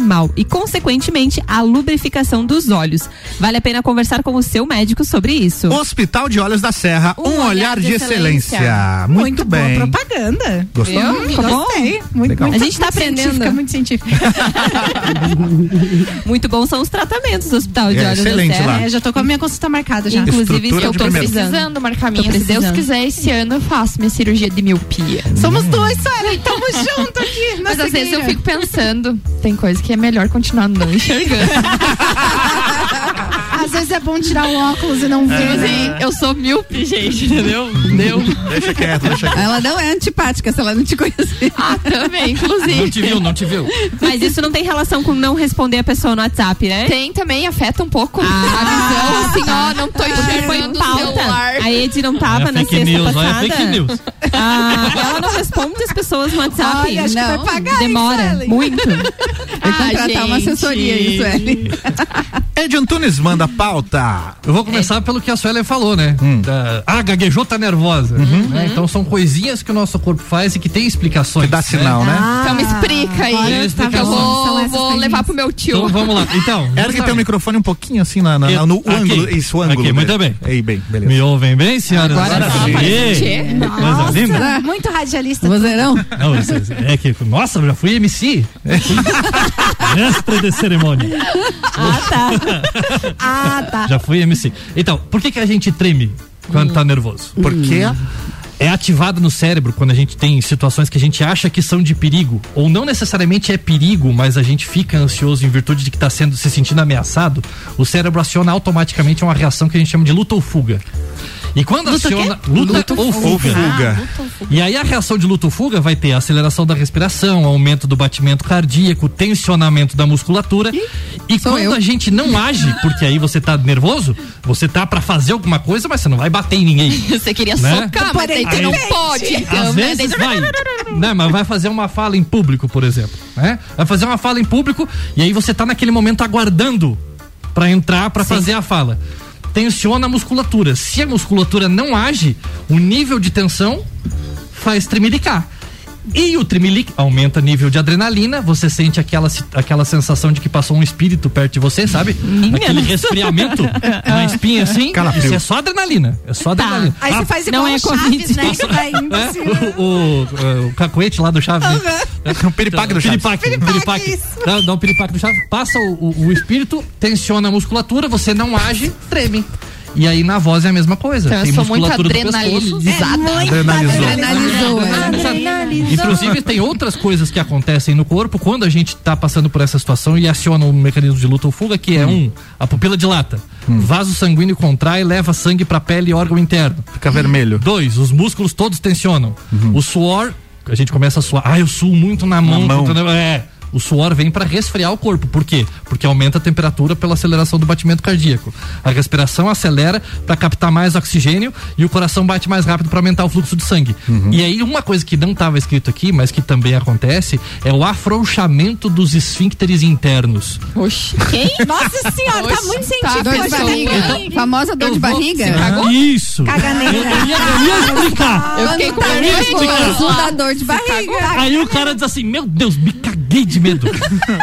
S4: lacrimal e, consequentemente, a lubrificação dos olhos. Vale a pena conversar com o seu médico sobre isso.
S1: Hospital de Olhos da Serra, um, olhar, de excelência. Muito, bem.
S3: Boa propaganda.
S1: Gostou?
S3: Eu
S1: Ficou bom?
S3: gostei. Muito,
S1: Legal.
S3: muito
S4: A gente tá aprendendo.
S3: científica, muito científica.
S4: Muito bom são os tratamentos do Hospital de
S1: É,
S4: Olhos
S1: excelente
S4: da Serra.
S1: lá.
S3: É, já tô com a minha consulta marcada já.
S4: Inclusive,
S1: Estrutura
S4: eu tô precisando.
S7: Precisando marcar minha. Se Deus quiser, esse ano eu faço minha cirurgia de miopia.
S3: Somos dois, Sara. Tamo junto aqui. na
S7: Mas às vezes eu fico pensando, tem coisa que é melhor continuar não enxergando.
S3: Às vezes é bom tirar o óculos e não ver.
S7: Tipo
S3: né?
S7: eu sou míope, gente, entendeu? Deu.
S1: Deixa quieto, deixa quieto.
S6: Ela não é antipática se ela não te conhecer.
S7: Ah, também, inclusive.
S5: Não te viu, não te viu.
S4: Mas isso não tem relação com não responder a pessoa no WhatsApp, né?
S7: Tem também, afeta um pouco
S3: Ah,
S7: a visão, assim, ó, não tô
S4: Porque foi
S7: enxergando o
S4: pauta.
S7: celular.
S4: A Ed não tava
S5: É
S4: na
S5: fake
S4: sexta
S5: news, lá
S4: passada.
S5: é fake news.
S4: Ah, ela não responde as pessoas no WhatsApp.
S6: Olha, acho que vai pagar,
S4: Demora
S6: Suelen?
S4: muito.
S6: Vai contratar uma assessoria, isso, Ellen.
S1: Ed Antunes manda pauta.
S5: Eu vou começar pelo que a Suelen falou, né? Da- ah, gaguejou, tá nervosa. né? Então são coisinhas que o nosso corpo faz e que tem explicações.
S1: Que dá sinal, né?
S7: Então me explica aí.
S5: Olha,
S7: que eu
S5: explicação.
S7: vou,
S3: São essas
S7: vou
S3: coisinhas.
S7: levar pro meu tio.
S5: Então vamos lá. Então.
S1: Ergue teu microfone um pouquinho assim na, na- no
S5: Aqui.
S1: ângulo. Isso, o ângulo.
S5: Aqui, muito bem.
S1: Aí, bem, beleza.
S5: Me ouvem bem, senhoras?
S7: Agora
S5: e
S7: sim, que-
S5: linda.
S3: Muito radialista.
S6: Vozeirão?
S5: Não, isso- é que, nossa, eu já fui MC. Mestre de cerimônia.
S3: Ah, tá. ah, tá.
S5: Já fui MC. Então, por que, que a gente treme quando tá nervoso?
S1: Porque
S5: É ativado no cérebro quando a gente tem situações que a gente acha que são de perigo. Ou não necessariamente é perigo, mas a gente fica ansioso em virtude de que está sendo se sentindo ameaçado. O cérebro aciona automaticamente uma reação que a gente chama de luta ou fuga. E quando aciona. Luta,
S3: Luta
S5: ou fuga.
S1: fuga.
S5: E aí a reação de luta ou fuga vai ter aceleração da respiração, aumento do batimento cardíaco, tensionamento da musculatura E quando a gente não age, porque aí você tá nervoso, você tá pra fazer alguma coisa, mas você não vai bater em ninguém.
S7: Você queria
S5: Né?
S7: socar, mas aí tu não pode. Então,
S5: Às
S7: né?
S5: vezes vai, né? Mas vai fazer uma fala em público, por exemplo, né? Vai fazer uma fala em público e aí você tá naquele momento aguardando pra entrar pra fazer a fala. Tensiona a musculatura. Se a musculatura não age, o nível de tensão faz tremelicar. E o tremelique aumenta nível de adrenalina, você sente aquela, aquela sensação de que passou um espírito perto de você, sabe? Aquele resfriamento na espinha assim.
S1: Calafrio.
S5: Isso é só adrenalina. É só adrenalina.
S3: Aí você faz igual
S4: não é
S3: o Chaves, né? Indo
S5: é,
S3: assim.
S5: o, o, o cacoete lá do Chaves. né?
S1: O piripaque do Chaves.
S5: Piripaque, piripaque. Dá, dá um piripaque do Chaves, passa o, o- o espírito, tensiona a musculatura, você não age, treme. E aí na voz é a mesma coisa.
S7: Então, eu
S5: tem
S7: sou muito
S5: musculatura do pescoço.
S7: adrenalizada.
S1: Adrenalizou.
S6: Analisou, é.
S5: Adrenalizou. Inclusive, tem outras coisas que acontecem no corpo quando a gente tá passando por essa situação e aciona um mecanismo de luta ou fuga, que é um, a pupila dilata. Vaso sanguíneo contrai, leva sangue pra pele e órgão interno.
S1: Fica vermelho.
S5: Dois, os músculos todos tensionam. O suor, a gente começa a suar. Ah, eu suo muito na mão.
S1: mão.
S5: entendeu? É. O suor vem para resfriar o corpo. Por quê? Porque aumenta a temperatura pela aceleração do batimento cardíaco. A respiração acelera para captar mais oxigênio e o coração bate mais rápido para aumentar o fluxo de sangue. E aí uma coisa que não estava escrito aqui, mas que também acontece, é o afrouxamento dos esfíncteres internos.
S7: Oxi.
S3: Quem? Nossa senhora, tá muito científico.
S6: Dor de
S3: hoje,
S6: barriga.
S3: né?
S6: Famosa dor
S5: Eu
S6: de
S5: vou-
S6: barriga.
S5: Isso.
S3: Caganeira.
S5: Eu, eu ia, eu ia explicar.
S7: Eu fiquei com
S6: tá
S7: medo.
S6: dor de barriga.
S5: Aí o cara diz assim: Meu Deus, me caguei de medo.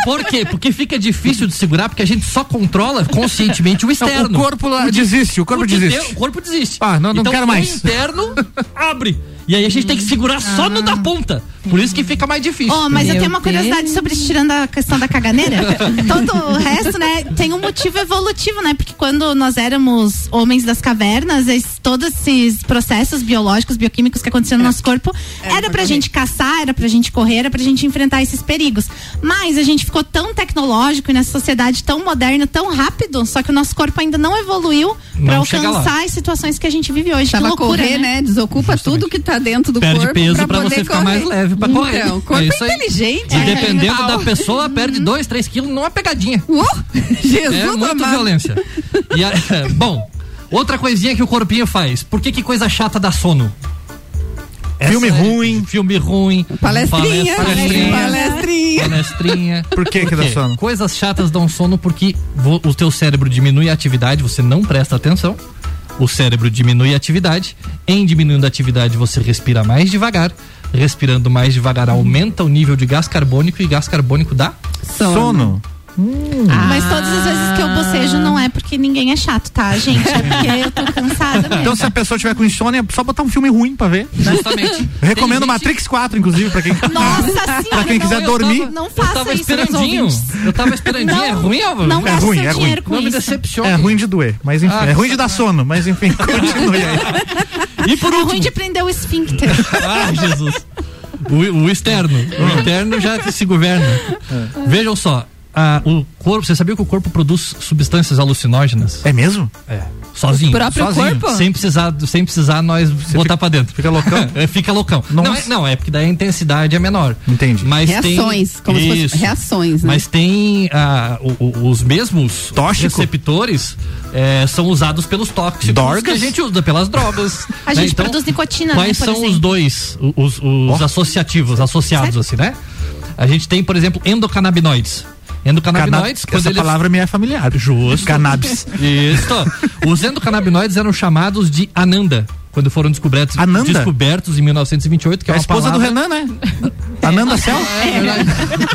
S5: Por quê? Porque fica difícil de segurar, porque a gente só controla conscientemente o
S1: Não,
S5: externo.
S1: o corpo lá desiste, o corpo
S5: que
S1: desiste.
S5: deu- o corpo desiste.
S1: Ah, não- não
S5: então,
S1: quero
S5: o
S1: mais.
S5: interno abre. E aí a gente tem que segurar só no da ponta. Por isso que fica mais difícil.
S3: Oh, mas eu
S4: Meu
S3: tenho uma curiosidade
S4: Deus.
S3: sobre isso, tirando a questão da caganeira. Todo o resto, né, tem um motivo evolutivo, né? Porque quando nós éramos homens das cavernas, es- todos esses processos biológicos, bioquímicos que aconteciam no nosso corpo, era pra gente caçar, era pra gente correr, era pra gente enfrentar esses perigos. Mas a gente ficou tão tecnológico e nessa sociedade tão moderna, tão rápido, só que o nosso corpo ainda não evoluiu
S5: lá.
S3: alcançar as situações que a gente vive hoje.
S6: Tava
S3: que loucura,
S6: correr, né? Desocupa tudo que tá dentro do
S5: Perde
S6: corpo.
S5: peso
S6: pra,
S5: pra
S6: poder
S5: você ficar
S6: correr.
S5: mais leve pra correr.
S6: Então, o corpo
S5: É
S6: é, inteligente.
S5: E dependendo
S6: Animal.
S5: da pessoa, perde 2, 3 quilos numa pegadinha.
S6: Uh, Jesus
S5: É muito
S6: amado.
S5: violência. E a- bom, outra coisinha que o corpinho faz. Por que que coisa chata dá sono?
S1: Filme
S5: Essa é-
S1: ruim.
S5: Filme ruim.
S6: Palestrinha,
S5: palestrinha.
S6: palestrinha.
S5: Palestrinha.
S1: Por que que dá sono?
S5: Coisas chatas dão sono porque o teu cérebro diminui a atividade, você não presta atenção. O cérebro diminui a atividade. Em diminuindo a atividade, você respira mais devagar. Respirando mais devagar, aumenta o nível de gás carbônico e gás carbônico dá
S1: Sono.
S3: Mas todas as vezes que eu bocejo não é porque ninguém é chato, tá, gente? É porque eu tô.
S1: Então, se a pessoa tiver com insônia, é só botar um filme ruim pra ver.
S5: Justamente.
S1: Eu recomendo
S5: gente-
S1: Matrix 4, inclusive, pra quem.
S3: Nossa senhora,
S1: Pra quem quiser
S3: não,
S1: dormir.
S3: Não, não
S5: Eu
S3: faça
S5: tava
S3: isso,
S5: esperandinho. Eu tava esperandinho. é ruim, Álvaro?
S3: Não
S1: É ruim,
S3: seu
S1: é ruim.
S5: Não me
S3: isso.
S5: decepcione.
S1: É ruim de doer, mas enfim.
S5: Ah,
S1: é ruim de dar sono, mas enfim, continue aí.
S5: E por
S3: É
S5: último.
S3: ruim de prender o esfíncter.
S5: Ah, Jesus. O, o externo. O interno já se governa. Vejam só. Ah, o corpo, você sabia que o corpo produz substâncias alucinógenas?
S1: É mesmo?
S5: É. Sozinho.
S6: O próprio
S5: sozinho,
S6: corpo?
S5: Sem precisar, sem precisar nós botar
S1: fica-
S5: pra dentro.
S1: fica loucão?
S5: É, fica loucão. Não é, não, é porque daí a intensidade é menor.
S1: Entendi.
S5: Mas
S6: Reações,
S5: tem,
S6: como se
S5: Isso.
S6: fosse reações, né?
S5: Mas tem ah, o- o- os mesmos
S1: Tóxico?
S5: receptores é, são usados pelos tóxicos
S1: Dorgas?
S5: que a gente usa, pelas drogas.
S3: A
S5: né?
S3: gente produz nicotina,
S5: Quais
S3: né, por
S5: são
S3: exemplo.
S5: os dois, os, os
S1: Ó.
S5: associativos, associados assim, né? A gente tem, por exemplo, endocannabinoides. Endocannabinoides,
S1: Cana- Essa
S5: eles-
S1: palavra me é familiar.
S5: Justo.
S1: Cannabis.
S5: Isso. Os endocannabinoides eram chamados de Ananda, quando foram descobertos,
S1: Ananda?
S5: descobertos em 1928, que
S1: É
S5: é
S1: a esposa do
S5: palavra,
S1: Renan, né? Ananda Cell?
S5: É, verdade.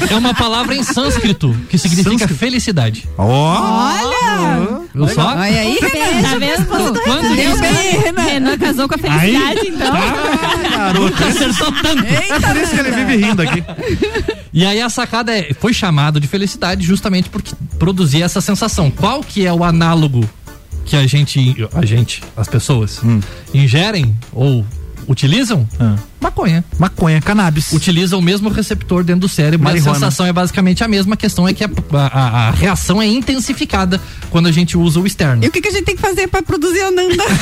S5: é uma palavra em sânscrito que significa
S1: Sânscrito.
S5: felicidade.
S1: Ó.
S3: Olha!
S5: Viu só?
S6: Olha aí,
S4: Tá vendo?
S5: Quando
S6: Deu
S5: diz-
S6: bem, Renan.
S4: Renan casou com a felicidade, então.
S1: Ah, garoto.
S5: acertou tanto.
S1: É por isso que ele vive rindo aqui.
S5: E aí a sacada é, foi chamado de felicidade justamente porque produzia essa sensação. Qual que é o análogo que a gente, a gente, as pessoas
S1: Hum.
S5: ingerem ou utilizam? Maconha.
S1: Maconha, cannabis.
S5: Utiliza o mesmo receptor dentro do cérebro. e A
S1: Marihuana.
S5: sensação é basicamente a mesma. A questão é que a, a- a reação é intensificada quando a gente usa o externo.
S6: E o que, que a gente tem que fazer pra produzir Ananda?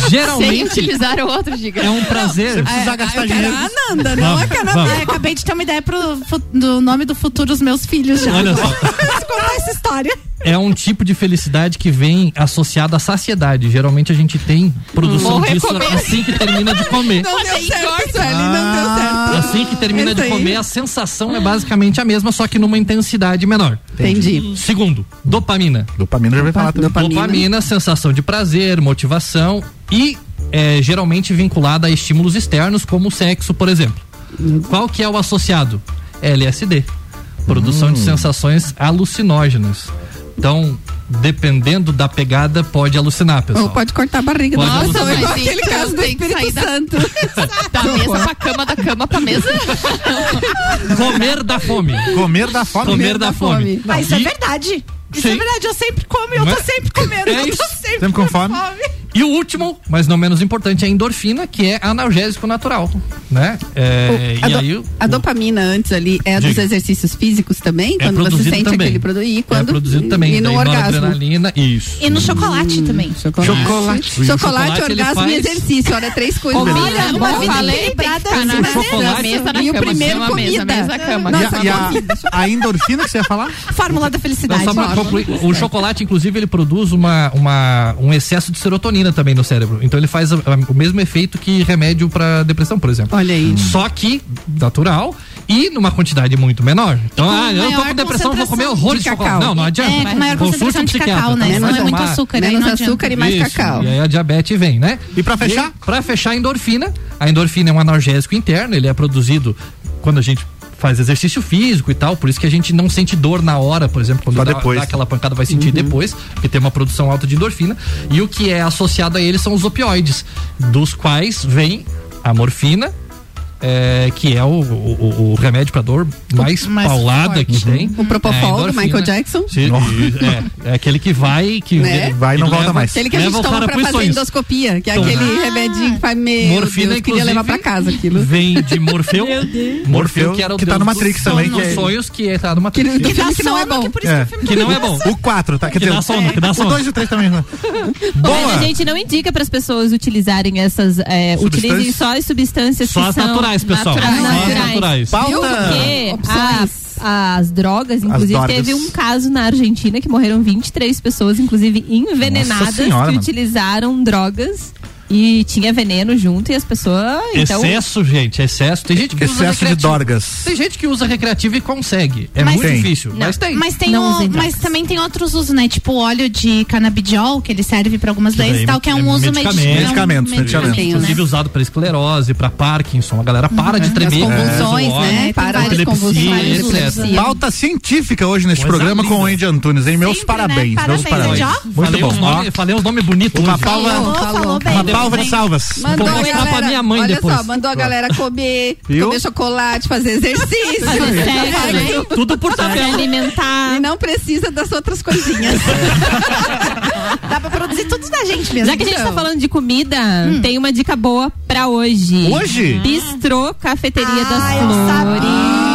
S7: Sem
S5: Geralmente
S7: utilizar o outro, diga.
S5: é um prazer.
S1: Você precisa gastar
S6: eu quero
S1: dinheiro.
S6: a Ananda, não
S5: Vamos,
S6: a cannabis.
S3: Ai, acabei de ter uma ideia pro, do nome do futuro dos meus filhos já.
S5: Olha só.
S3: Contar essa história.
S5: É um tipo de felicidade que vem associado à saciedade. Geralmente a gente tem produção
S7: Morrer
S5: disso
S7: comer.
S5: assim que termina de comer.
S6: Não deu certo,
S7: corta.
S6: Sueli, não deu certo.
S5: Assim que termina de
S6: aí.
S5: comer, a sensação é basicamente a mesma, só que numa intensidade menor.
S6: Entendi.
S5: Segundo, dopamina.
S1: Dopamina já vai falar também.
S6: Dopamina.
S5: Dopamina, sensação de prazer, motivação e é geralmente vinculada a estímulos externos, como o sexo, por exemplo. Qual que é o associado? LSD. Produção de sensações alucinógenas. Então, dependendo da pegada, pode alucinar, pessoal.
S6: Ou pode cortar a barriga
S5: Pode Nossa,
S6: coração,
S5: mas
S6: igual
S7: então
S6: aquele caso do
S7: tem que
S6: Espírito
S7: sair da-
S6: Santo.
S7: Da mesa pra cama, da cama pra mesa.
S5: Comer da fome.
S1: Comer da fome.
S5: Comer da fome.
S3: Ah, isso é
S5: E-
S3: verdade. Isso
S5: Sim.
S3: é verdade, eu sempre como, eu
S5: Não
S3: tô
S5: é?
S3: sempre comendo,
S5: É
S3: eu tô sempre,
S1: Sempre com fome.
S5: E o último, mas não menos importante, é a endorfina, que é analgésico natural, né? É,
S6: a,
S5: e
S6: do-
S5: aí o-
S6: a dopamina antes ali é dos
S5: Diga.
S6: exercícios físicos também?
S5: é
S6: quando você sente
S5: também.
S6: aquele produto. E quando
S5: é produzido também.
S6: E no orgasmo.
S5: noradrenalina, isso.
S3: E no chocolate também.
S6: Chocolate.
S1: Chocolate.
S6: Chocolate,
S5: chocolate,
S6: orgasmo
S5: faz-
S6: e exercício. Olha, três coisas.
S7: Comida,
S6: Olha,
S7: bom,
S6: uma vida
S7: falei,
S6: equilibrada
S7: ficar na
S5: chocolate.
S7: mesa, na
S6: E o
S7: cama,
S6: primeiro
S7: cama, mesa,
S6: comida.
S7: mesa, cama.
S1: E a,
S6: Nossa,
S1: e a, a endorfina que você ia falar?
S3: Fórmula da
S5: Não,
S3: felicidade.
S5: só pra concluir, o chocolate, inclusive, ele produz uma, uma, um excesso de serotonina também no cérebro. Então ele faz a- a- o mesmo efeito que remédio para depressão, por exemplo.
S6: Olha aí.
S5: Só que natural e numa quantidade muito menor. Então, ah, eu tô
S3: maior
S5: com depressão, vou comer horrores de
S6: de
S5: chocolate.
S6: cacau.
S5: Não, não adianta.
S3: É, maior concentração de cacau, né?
S5: tá? Vai
S3: é muito açúcar. aí
S6: Menos
S3: não adianta.
S6: açúcar e mais
S5: Isso,
S6: cacau.
S5: E aí a diabetes vem, né?
S1: E pra fechar?
S5: Pra fechar a endorfina, a endorfina é um analgésico interno, ele é produzido quando a gente faz exercício físico e tal, por isso que a gente não sente dor na hora, por exemplo, quando dá,
S1: depois.
S5: dá aquela pancada vai sentir depois, porque tem uma produção alta de endorfina, e o que é associado a ele são os opioides, dos quais vem a morfina, é, que é o, o, o remédio pra dor mais,
S3: mais
S5: paulada
S3: forte.
S5: que tem.
S6: O Propofol
S5: É
S6: do. Michael Jackson.
S5: Sim, é, é aquele que vai, que
S6: Né?
S1: Vai e não
S5: que
S1: volta
S5: leva-
S1: mais.
S6: Aquele que a gente toma
S5: pros
S6: fazer
S5: sonhos.
S6: endoscopia, que é aquele remedinho que faz meu
S5: Morfina,
S6: Deus, queria levar pra casa aquilo.
S5: Vem de Morfeu. Morfeu, que era o
S1: que tá no Matrix também, que é-
S5: sonhos que tá no
S6: Que,
S5: Matrix.
S3: Que
S6: que não é bom.
S3: que isso
S1: É.
S3: que o filme
S5: Que não é bom.
S1: O 4, tá? Quer
S5: Que
S1: dizer,
S5: dá sono, que dá
S1: o
S5: sono.
S1: 2 e o 3 também. né?
S4: Mas
S1: Boa!
S4: a gente não indica para as pessoas utilizarem essas. É, utilizem só as substâncias que são
S5: naturais, pessoal.
S4: Naturais.
S5: As
S4: naturais.
S5: naturais.
S1: Pauta!
S4: As drogas, inclusive,
S1: drogas.
S4: teve um caso na Argentina que morreram 23 pessoas, inclusive envenenadas,
S1: senhora,
S4: que
S1: mano.
S4: utilizaram drogas e tinha veneno junto e as pessoas. Então,
S5: Excesso, gente, excesso. Tem gente que usa
S1: Excesso de dorgas.
S5: Tem gente que usa recreativo e consegue. É
S3: Mas
S5: muito
S1: tem.
S5: difícil,
S4: Não.
S5: mas tem.
S3: Mas tem o- mas também tem outros usos, né? Tipo o óleo de canabidiol, que ele serve pra algumas doenças e tal, que é um
S5: é
S3: uso
S5: medicamento.
S3: medi- é um
S1: Medicamentos, medicamentos.
S3: né?
S5: Inclusive usado para esclerose, para Parkinson. A galera para de tremer.
S6: As convulsões,
S5: óleo.
S6: né? Para de
S5: convulsões.
S1: Pauta científica hoje neste
S5: Coisa
S1: programa
S5: linda.
S1: com o Andy Antunes, hein? Meus
S3: Sempre, né?
S1: parabéns, meus
S3: Parabéns.
S1: Muito bom.
S5: Falei os nomes bonitos.
S1: uma
S3: Falou, falou bem.
S1: De salvas.
S6: Mandou
S5: Vou
S6: a
S5: mostrar
S6: galera,
S5: pra minha mãe
S6: olha
S5: depois.
S6: só, mandou a galera comer,
S1: Viu?
S6: comer chocolate, fazer exercício.
S4: Fazer
S6: Tá
S4: sexo.
S6: vendo?
S5: Tudo por
S4: se
S5: tabela.
S4: alimentar.
S6: E não precisa das outras coisinhas.
S3: Dá pra produzir tudo da gente mesmo.
S4: Já que a gente tá
S6: Então.
S4: falando de comida, tem uma dica boa pra hoje.
S1: Hoje?
S4: Bistrô Cafeteria das
S3: Ah, eu
S4: Flores.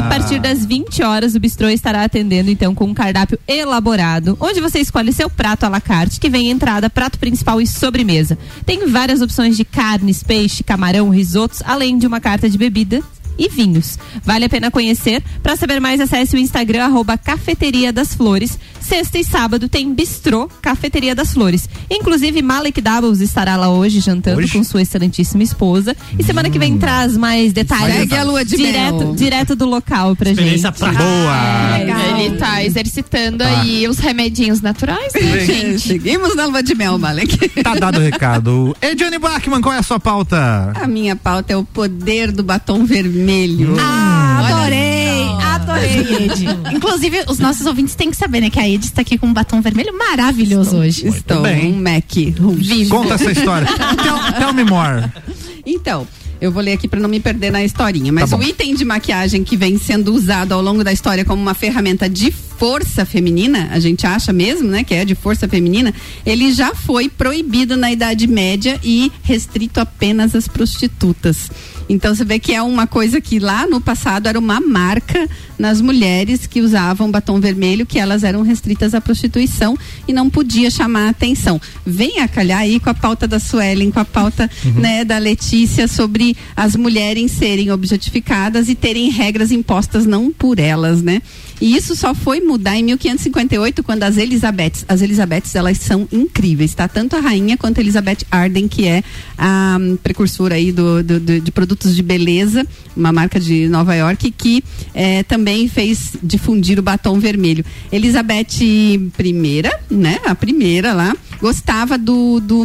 S1: Ah.
S4: A partir das 20 horas, o bistrô estará atendendo então com um cardápio elaborado, onde você escolhe seu prato à la carte, que vem entrada, prato principal e sobremesa. Tem várias opções de carnes, peixe, camarão, risotos, além de uma carta de bebida e vinhos. Vale a pena conhecer. Para saber mais, acesse o Instagram arroba Cafeteria das Flores. Sexta e sábado tem Bistrô Cafeteria das Flores. Inclusive, Malek Doubles estará lá hoje jantando
S1: Hoje?
S4: com sua excelentíssima esposa. E semana que vem traz mais detalhes.
S6: Segue a lua de
S4: direto,
S6: mel.
S4: direto do local pra gente.
S5: Experiência prática.
S1: Boa!
S7: Ele tá exercitando
S1: Tá.
S7: aí os remedinhos naturais, né, gente?
S6: Seguimos na lua de mel, Malek.
S1: Tá dado o recado. Ediane Bachmann, qual é a sua pauta?
S6: A minha pauta é o poder do batom vermelho.
S3: Ah, adorei, Ed. Inclusive, os nossos ouvintes têm que saber, né, que a Ed está aqui com um batom vermelho maravilhoso hoje.
S6: Estou
S1: bem.
S6: um Mac rouge.
S1: Conta essa história. Tell, tell me more.
S6: Então, Eu vou ler aqui para não me perder na historinha. Mas
S1: Tá
S6: o item de maquiagem que vem sendo usado ao longo da história como uma ferramenta de força feminina, a gente acha mesmo, né, que é de força feminina, ele já foi proibido na Idade Média e restrito apenas às prostitutas. Então você vê que é uma coisa que lá no passado era uma marca nas mulheres que usavam batom vermelho, que elas eram restritas à prostituição e não podia chamar a atenção. Vem a calhar aí com a pauta da Suelen, com a pauta né, da Letícia sobre as mulheres serem objetificadas e terem regras impostas não por elas, né? E isso só foi mudar em 1558, quando as Elizabeths, as Elizabeths, elas são incríveis, tá? Tanto a rainha quanto a Elizabeth Arden, que é a hum, precursora aí do, do- do- de produtos de beleza, uma marca de Nova York, que eh, também fez difundir o batom vermelho. Elizabeth I, né? A primeira lá, gostava do, do,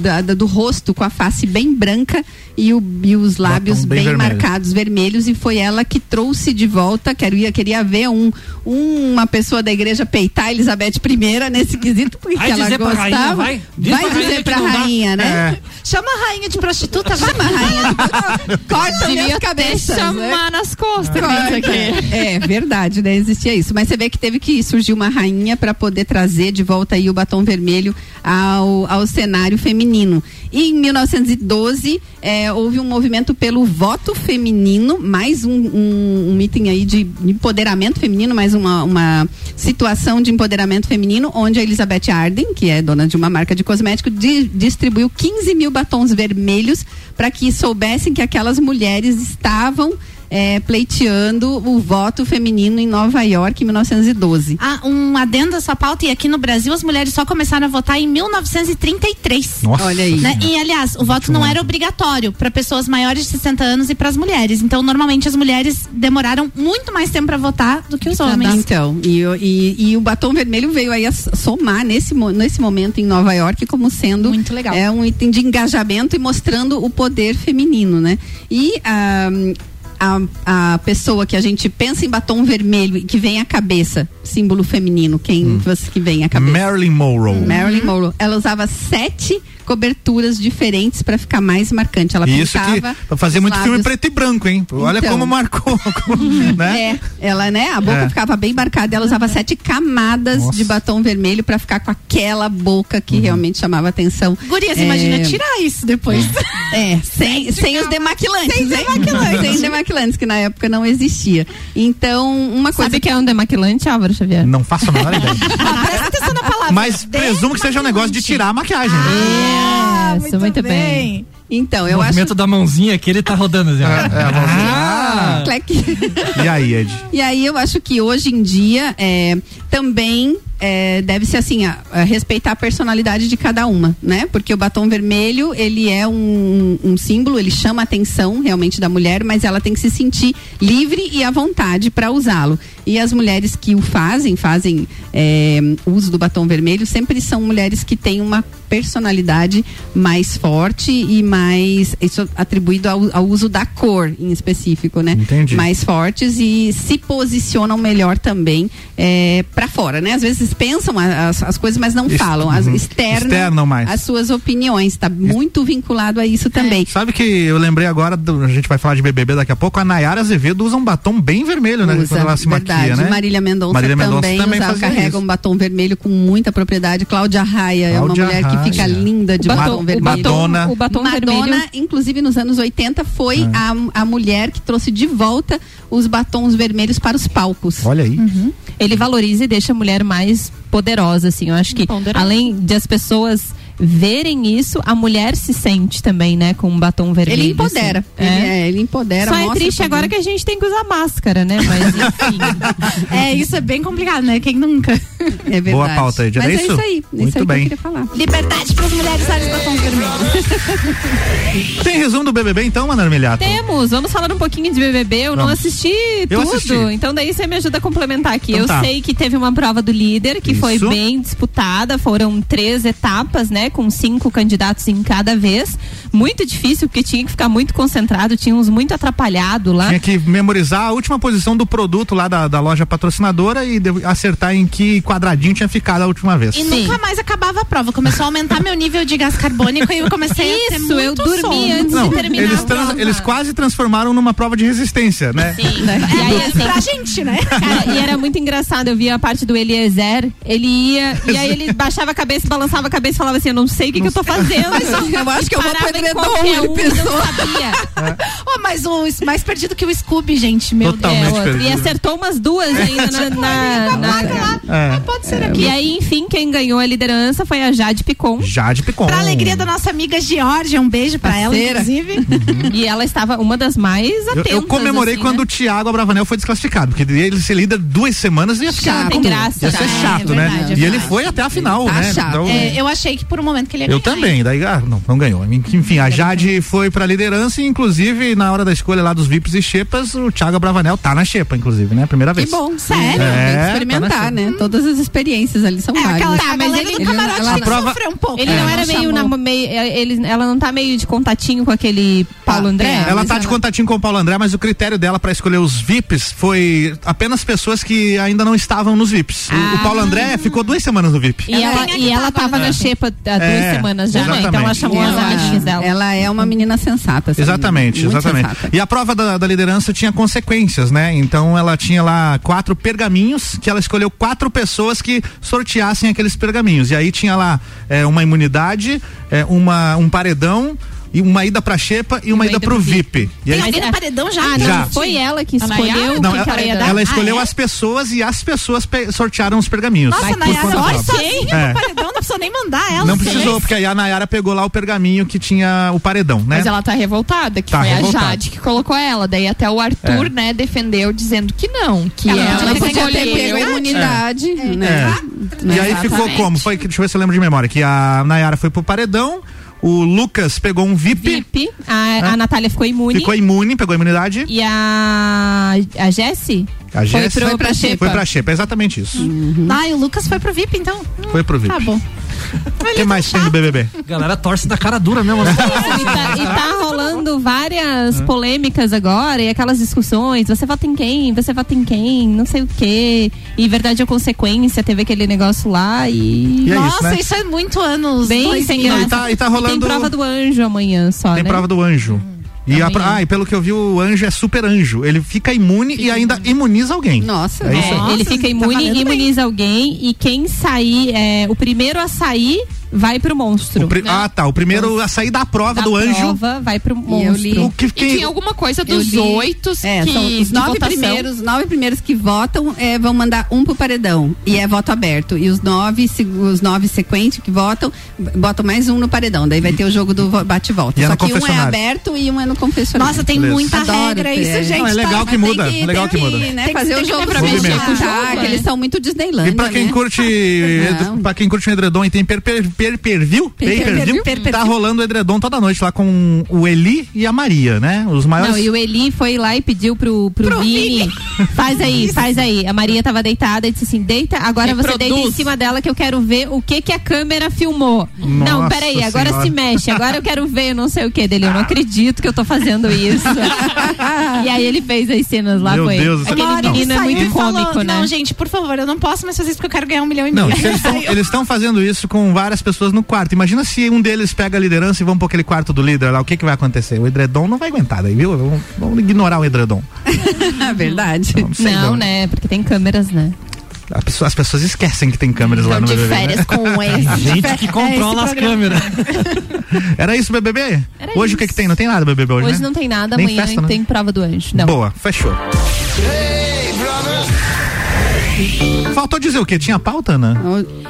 S6: da- da- do rosto com a face bem branca e, o- e os lábios
S1: Batom bem
S6: bem,
S1: vermelho.
S6: marcados vermelhos e foi ela que trouxe de volta, queria, queria ver um, uma pessoa da igreja peitar a Elizabeth I nesse quesito, porque
S15: Vai
S6: ela gostava.
S15: rainha, vai. Diz
S6: Vai dizer pra
S15: dá.
S6: rainha, né?
S3: Chama a rainha de prostituta, vai.
S6: Chama a rainha de prostituta. Corta minhas cabeças.
S4: chamar
S6: né?
S4: nas costas. Aqui.
S6: É verdade, né? Existia isso. Mas você vê que teve que surgir uma rainha para poder trazer de volta aí o batom vermelho ao, ao cenário feminino. E em 1912 eh, houve um movimento pelo voto feminino, mais um, um, um aí de empoderamento feminino, mais uma, uma situação de empoderamento feminino, onde a Elizabeth Arden, que é dona de uma marca de cosmético, di- distribuiu 15 mil batons vermelhos para que soubessem que aquelas mulheres estavam eh, pleiteando o voto feminino em Nova York em 1912.
S3: Ah, um adendo a sua pauta, e aqui no Brasil as mulheres só começaram a votar em 1933.
S6: Nossa Olha aí.
S3: Né? E aliás, o voto não era obrigatório para pessoas maiores de 60 anos e para as mulheres. Então, normalmente as mulheres demoraram muito mais tempo para votar do que os homens.
S6: Então, e, o- e, e o batom vermelho veio aí a somar nesse, nesse momento em Nova York como sendo
S3: Muito legal.
S6: é um item de engajamento e mostrando o poder feminino, né? E ah, a, a pessoa que a gente pensa em batom vermelho e que vem à cabeça, símbolo feminino, quem você que vem à cabeça?
S1: Marilyn Monroe.
S6: Marilyn Monroe. Ela usava sete coberturas diferentes para ficar mais marcante. Ela
S1: Isso que
S6: pintava
S1: pra fazer muito filme
S6: lábios.
S1: preto e branco, hein? Olha
S6: Então.
S1: como marcou, né?
S6: É, ela, né? A boca
S1: É.
S6: ficava bem marcada. Ela usava sete camadas
S1: Nossa.
S6: de batom vermelho pra ficar com aquela boca que realmente chamava atenção.
S3: Gurias,
S6: É,
S3: imagina tirar isso depois.
S6: É, sem, sem os demaquilantes.
S3: Sem demaquilantes.
S6: sem demaquilantes, que na época não existia. Então, uma coisa.
S4: Sabe o que é um demaquilante, Álvaro Xavier?
S1: Não faço a menor ideia.
S3: Presta atenção na palavra.
S1: Mas presumo que seja um negócio de tirar a maquiagem. né?
S3: Ah,
S4: Isso, muito bem.
S6: Então,
S5: o
S6: eu acho.
S5: movimento da mãozinha aqui, ele tá rodando assim.
S1: É, é, a mãozinha.
S5: Ah!
S6: Clec.
S1: E aí, Ed?
S6: E aí eu acho que hoje em dia é, também é, deve ser assim, a- a respeitar a personalidade de cada uma, né? Porque o batom vermelho, ele é um, um símbolo, ele chama a atenção realmente da mulher, mas ela tem que se sentir livre e à vontade para usá-lo. E as mulheres que o fazem, fazem é, uso do batom vermelho, sempre são mulheres que têm uma personalidade mais forte e mais isso atribuído ao, ao uso da cor em específico, né?
S1: Entendi.
S6: Mais fortes e se posicionam melhor também é, para fora, né? Às vezes pensam a- as, as coisas, mas não
S1: Ex-
S6: falam, as,
S1: uhum.
S6: externam,
S1: Externam mais.
S6: as suas opiniões. Está muito vinculado a isso também.
S1: Sabe que eu lembrei agora, do- a gente vai falar de BBB daqui a pouco, a Nayara Azevedo usa um batom bem vermelho, né?
S6: Usa,
S1: quando ela se
S6: verdade.
S1: maquia, né?
S6: Marília Mendonça
S1: Marília Mendonça
S6: também,
S1: também fazia
S6: carrega
S1: isso.
S6: um batom vermelho com muita propriedade. Cláudia Raia é uma mulher que fica
S1: Raia.
S6: linda de
S4: O
S6: batom,
S4: batom-
S6: vermelho.
S1: Madonna.
S4: o batom
S6: Madonna,
S4: vermelho-
S6: inclusive nos anos 80, foi a, a mulher que trouxe de volta os batons vermelhos para os palcos.
S1: Olha aí.
S4: Ele valoriza e deixa a mulher mais poderosa, assim. Eu acho que
S3: Ponderosa.
S4: além de as pessoas verem isso, a mulher se sente também, né, com um batom vermelho.
S6: Ele empodera.
S4: assim.
S6: Ele,
S4: É.
S6: é, ele empodera.
S4: Só é triste
S6: o
S4: agora que a gente tem que usar máscara, né? Mas enfim.
S3: É, isso é bem complicado, né? Quem nunca?
S6: É verdade.
S1: Boa pauta, Ed. Era
S6: Mas é
S1: isso?
S6: isso aí. É
S1: Muito
S6: isso aí
S1: bem.
S6: que eu queria falar.
S3: Liberdade para as mulheres usarem batom vermelho.
S1: Tem resumo do BBB então, Mano Armiliato?
S4: Temos, vamos falar um pouquinho de BBB. Eu não
S1: Vamos.
S4: assisti
S1: Eu
S4: tudo,
S1: assisti.
S4: então daí você me ajuda a complementar aqui.
S1: Então
S4: eu
S1: tá.
S4: sei que teve uma prova do líder que foi
S1: Isso.
S4: bem disputada, foram três etapas, né, com cinco candidatos em cada vez. Muito difícil porque tinha que ficar muito concentrado, tinha uns muito atrapalhado lá.
S1: Tinha que memorizar a última posição do produto lá da, da loja patrocinadora e acertar em que quadradinho tinha ficado a última vez.
S3: E nunca mais acabava a prova. Começou a aumentar meu nível de gás carbônico e eu comecei a ter
S4: Isso, eu
S3: muito
S4: dormi
S3: sono.
S4: antes
S1: Não,
S4: de terminar
S1: eles,
S4: a
S1: trans-
S4: prova.
S1: eles quase transformaram numa prova de resistência, né?
S4: E aí, assim,
S3: Pra gente, né?
S4: Cara, e era muito engraçado, eu via a parte do Eliezer, ele ia, e aí ele baixava a cabeça, balançava a cabeça e falava assim, eu não sei o que, que eu tô fazendo.
S6: Mas eu acho que eu vou pro edredom, ele
S4: um,
S6: pensou.
S4: Não sabia.
S3: Oh, mas o mais perdido que o Scooby, gente, meu
S1: Totalmente
S3: Deus.
S1: perdido.
S4: E acertou umas duas ainda na... na, na-
S1: É.
S3: Pode ser aqui.
S4: E aí, enfim, quem ganhou a liderança foi a Jade Picon.
S1: Jade Picon.
S3: Pra alegria da nossa amiga Georgia, um beijo pra ela,
S6: Parceira.
S3: inclusive.
S4: E ela estava uma das mais
S1: Eu,
S4: atentas.
S1: eu comemorei
S4: assim,
S1: quando
S4: né?
S1: o Thiago Abravanel foi desclassificado, porque ele ser líder duas semanas ia ficar.
S4: Chato, graça.
S1: Ia ser
S4: É,
S1: chato,
S3: é
S1: né?
S3: verdade, é
S1: e ele foi até a final,
S6: Tá
S1: né?
S6: chato.
S1: Então,
S3: É, eu achei que por um momento que ele ia
S1: Eu
S3: ganhar.
S1: também, daí, ah, não, não ganhou. Enfim, a Jade foi pra liderança e, inclusive, na hora da escolha lá dos VIPs e Xepas, o Thiago Abravanel tá na Xepa, inclusive, né? Primeira
S6: Que
S1: vez.
S6: bom.
S3: Sério?
S1: É,
S6: Tem que
S1: tá
S6: experimentar,
S1: na
S6: né? Todas as experiências ali são
S3: É,
S6: várias.
S3: aquela
S4: Tá,
S3: a
S4: mas ele-
S3: do camarote
S6: ela-
S3: tem que
S1: prova-
S3: sofrer um pouco.
S4: Ele
S3: né?
S4: não era meio, na, meio ele, ela não tá meio de contatinho com aquele Paulo
S6: Ah,
S4: André?
S6: é,
S1: Ela
S6: mas
S1: tá de
S6: ela-
S1: contatinho com o Paulo André, mas o critério dela pra escolher os VIPs foi apenas pessoas que ainda não estavam nos VIPs. O- O,
S4: Ah.
S1: Paulo André ficou duas semanas no VIP.
S4: E ela, e ela
S3: tá
S4: tava na xepa há duas
S1: É,
S4: semanas já, né?
S1: exatamente.
S4: Então ela chamou as
S6: Ela,
S4: amiguinhas dela.
S6: ela é uma menina sensata.
S1: Exatamente, exatamente.
S6: sensata.
S1: E a prova da, da liderança tinha consequências, né? Então ela tinha lá quatro pergaminhos que ela escolheu quatro pessoas que sorteassem aqueles pergaminhos. E aí tinha lá é, uma imunidade, é, uma, um paredão. E uma ida pra Xepa e uma, ida, pro VIP. E
S3: Tem
S1: aí,
S3: no paredão já?
S4: Ah, não,
S1: Já.
S4: foi ela que escolheu
S1: não, ela,
S4: ela dar?
S1: ela escolheu
S3: Ah, é?
S1: as pessoas e as pessoas pe- sortearam os pergaminhos.
S3: Nossa, Nayara,
S1: própria.
S3: sozinha
S1: É.
S3: no paredão, não precisou nem mandar ela.
S1: Não precisou, porque aí a Nayara pegou lá o pergaminho que tinha o paredão, né?
S7: Mas ela tá revoltada, que
S1: Tá
S7: foi
S1: revoltada.
S7: a Jade que colocou ela. Daí até o Arthur,
S1: É.
S7: né, defendeu dizendo que não, que
S6: Ela,
S7: ela,
S6: ela podia ter pego a
S7: escolheu.
S6: imunidade,
S1: É.
S6: né?
S1: E aí ficou como? Foi que, deixa eu ver se eu lembro de memória, que a Nayara foi pro paredão, o Lucas pegou um VIP,
S4: VIP, a, a Natália ficou imune.
S1: ficou imune, pegou a imunidade.
S4: E a, a Jessie
S1: A
S4: foi,
S1: Jéssica
S4: pro,
S1: foi
S4: pra Xepa.
S1: Foi pra Xepa, é exatamente isso.
S3: Ah, e o Lucas foi pro VIP, então.
S1: Foi pro VIP.
S3: Tá bom.
S1: O que mais tem do BBB?
S5: Galera torce da cara dura mesmo. né?
S4: E tá, e tá rolando várias polêmicas agora e aquelas discussões. Você vota em quem? Você vota em quem? Não sei o quê. E verdade ou consequência, teve aquele negócio lá e.
S1: E é
S3: Nossa,
S1: isso, né?
S3: isso é muito anos.
S4: Bem sem graça.
S1: e tá- e tá
S4: tem
S1: rolando-
S4: prova do anjo amanhã só,
S1: Tem
S4: né?
S1: prova do anjo. E, a, ah, e pelo que eu vi, o anjo é super anjo. Ele fica imune e ainda imuniza alguém.
S6: Nossa,
S1: É isso aí.
S3: Nossa,
S4: ele fica
S3: tá
S4: imune,
S3: bem.
S4: imuniza alguém e quem sair, é, o primeiro a sair vai pro monstro.
S1: O pri- Ah, tá. O primeiro a sair da prova
S4: Da
S1: do anjo.
S4: prova vai pro monstro.
S1: O que,
S7: E
S1: quem-
S7: tinha alguma coisa dos oito
S6: É,
S7: que
S6: são os nove primeiros, os nove primeiros que votam é, vão mandar um pro paredão e é voto aberto. E os nove, os nove sequentes que votam, botam mais um no paredão. Daí vai ter o jogo do vo- bate e volta.
S1: E é
S6: Só que um é aberto e um é no confessionário.
S3: Nossa, tem
S1: Beleza.
S3: muita
S6: Adoro
S3: regra
S6: ter.
S3: isso, gente.
S1: Não, é legal
S3: tá-
S1: que muda.
S6: Tem que,
S1: legal
S6: tem
S1: que muda.
S6: né,
S3: Tem que-
S6: fazer
S3: tem
S6: o
S3: que
S6: jogo pra
S1: mexer com o
S7: jogo,
S6: que
S7: né?
S6: eles são muito Disneylandia,
S1: E pra quem
S6: né?
S1: curte, pra quem curte um edredom e tem per, per, per view, pay per view,
S3: per- per
S1: tá rolando o edredom toda noite lá com o Eli e a Maria, né? Os maiores.
S4: Não, e o Eli foi lá e pediu pro, pro,
S3: Pro
S4: Vini. Faz aí, faz aí. A Maria tava deitada e disse assim: deita, agora você
S7: Reproduz.
S4: deita em cima dela que eu quero ver o que que a câmera filmou. não,
S1: Nossa
S4: peraí, agora
S1: Senhora.
S4: se mexe, agora eu quero ver não sei o que dele. Eu não acredito que eu tô fazendo isso. e aí ele fez as cenas lá
S1: Meu
S4: com ele.
S1: Deus.
S4: Aquele menino é
S3: saiu
S4: muito
S3: e falou,
S4: cômico, né?
S3: Não, gente, por favor, eu não posso mais fazer isso porque eu quero ganhar um milhão e
S1: Não,
S3: meio.
S1: tão- eles estão fazendo isso com várias pessoas no quarto. Imagina se um deles pega a liderança e vão pro aquele quarto do líder lá. O que que vai acontecer? O edredom não vai aguentar daí, viu? Vamos, vamos ignorar o edredom.
S6: Verdade.
S1: Não,
S4: Não, né? Porque tem câmeras, né?
S1: Pessoa- as pessoas esquecem que tem câmeras lá
S3: Tô
S1: no
S3: de
S1: BBB.
S3: férias
S1: né?
S3: com esse.
S5: Gente que controla as câmeras.
S1: Era isso, BBB? hoje o que que tem? Não tem nada BBB hoje,
S4: Hoje
S1: né?
S4: não tem nada,
S1: Nem
S4: amanhã
S1: festa, né?
S4: tem prova do anjo. Não.
S1: Boa, fechou. Faltou dizer o quê? Tinha pauta, né?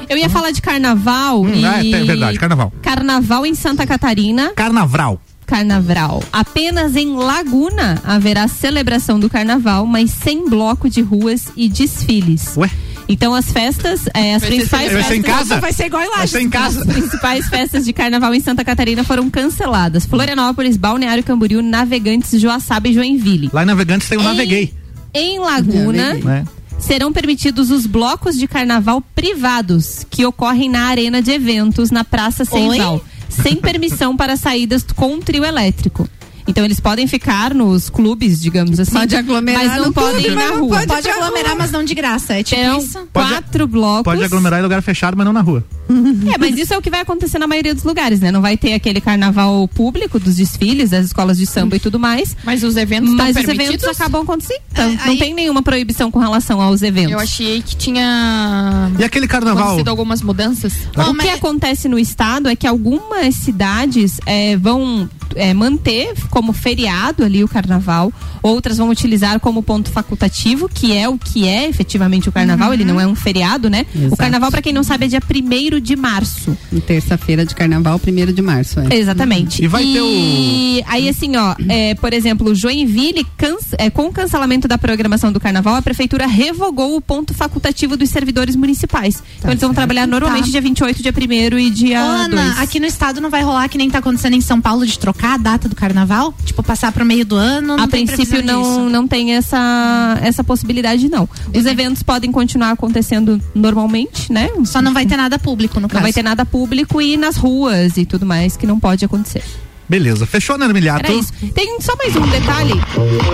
S4: Eu ia falar de carnaval
S1: Hum,
S4: e.
S1: ah, é verdade, carnaval.
S4: Carnaval em Santa Catarina.
S1: Carnaval.
S4: Carnaval. Apenas em Laguna haverá celebração do carnaval, mas sem bloco de ruas e desfiles.
S1: Ué?
S4: Então as festas, é, as
S3: Vai ser
S4: principais
S1: ser em
S4: festas.
S1: casa?
S3: Vai ser igual em
S1: Vai ser em casa?
S4: As principais festas de carnaval em Santa Catarina foram canceladas. Florianópolis, Balneário Camboriú, Navegantes, Joaçaba e Joinville.
S1: Lá em Navegantes tem o Naveguei.
S4: Em Laguna,
S1: Né?
S4: Serão permitidos os blocos de carnaval privados que ocorrem na arena de eventos na Praça Central, sem permissão para saídas com trio elétrico. Então eles podem ficar nos clubes, digamos assim.
S6: Pode aglomerar
S4: mas não
S6: no
S4: podem
S6: clube,
S4: ir na
S6: mas não
S4: rua.
S6: pode
S3: Pode aglomerar, mas não de graça. É tipo
S4: Então,
S3: isso.
S4: quatro blocos.
S1: Pode aglomerar em lugar fechado, mas não na rua.
S4: É, mas isso é o que vai acontecer na maioria dos lugares, né? Não vai ter aquele carnaval público dos desfiles, das escolas de samba e tudo mais.
S7: Mas os eventos estão
S4: Mas os
S7: permitidos?
S4: eventos acabam acontecendo. Então,
S3: É,
S4: não
S3: aí-
S4: tem nenhuma proibição com relação aos eventos.
S7: Eu achei que tinha
S1: E aquele carnaval?
S7: acontecido algumas mudanças.
S4: o que acontece no estado é que algumas cidades eh, vão eh, manter como feriado ali o carnaval, outras vão utilizar como ponto facultativo, que é o que é efetivamente o carnaval, ele não é um feriado, né? O
S6: Exato.
S4: carnaval, para quem não sabe, é dia 1 de março.
S6: Terça-feira de carnaval, primeiro de março. É.
S4: Exatamente.
S1: E vai ter o-
S4: E aí, assim, ó, é, por exemplo, Joinville, canc- é, com o cancelamento da programação do carnaval, a prefeitura revogou o ponto facultativo dos servidores municipais. então, eles vão trabalhar normalmente
S3: Tá.
S4: dia 28, dia 1 e
S3: Ô,
S4: dia
S3: Ana,
S4: 2.
S3: aqui no estado não vai rolar que nem tá acontecendo em São Paulo de trocar a data do carnaval? Tipo, passar pro meio do ano? Não
S4: a princípio não,
S3: disso.
S4: não tem essa, essa possibilidade, não. Os eventos podem continuar acontecendo normalmente, né?
S3: Só não vai ter nada público, no
S4: Não
S3: caso.
S4: vai ter nada público e nas ruas e tudo mais que não pode acontecer.
S1: Beleza, fechou, né, Milhato?
S4: Era isso. Tem só mais um detalhe.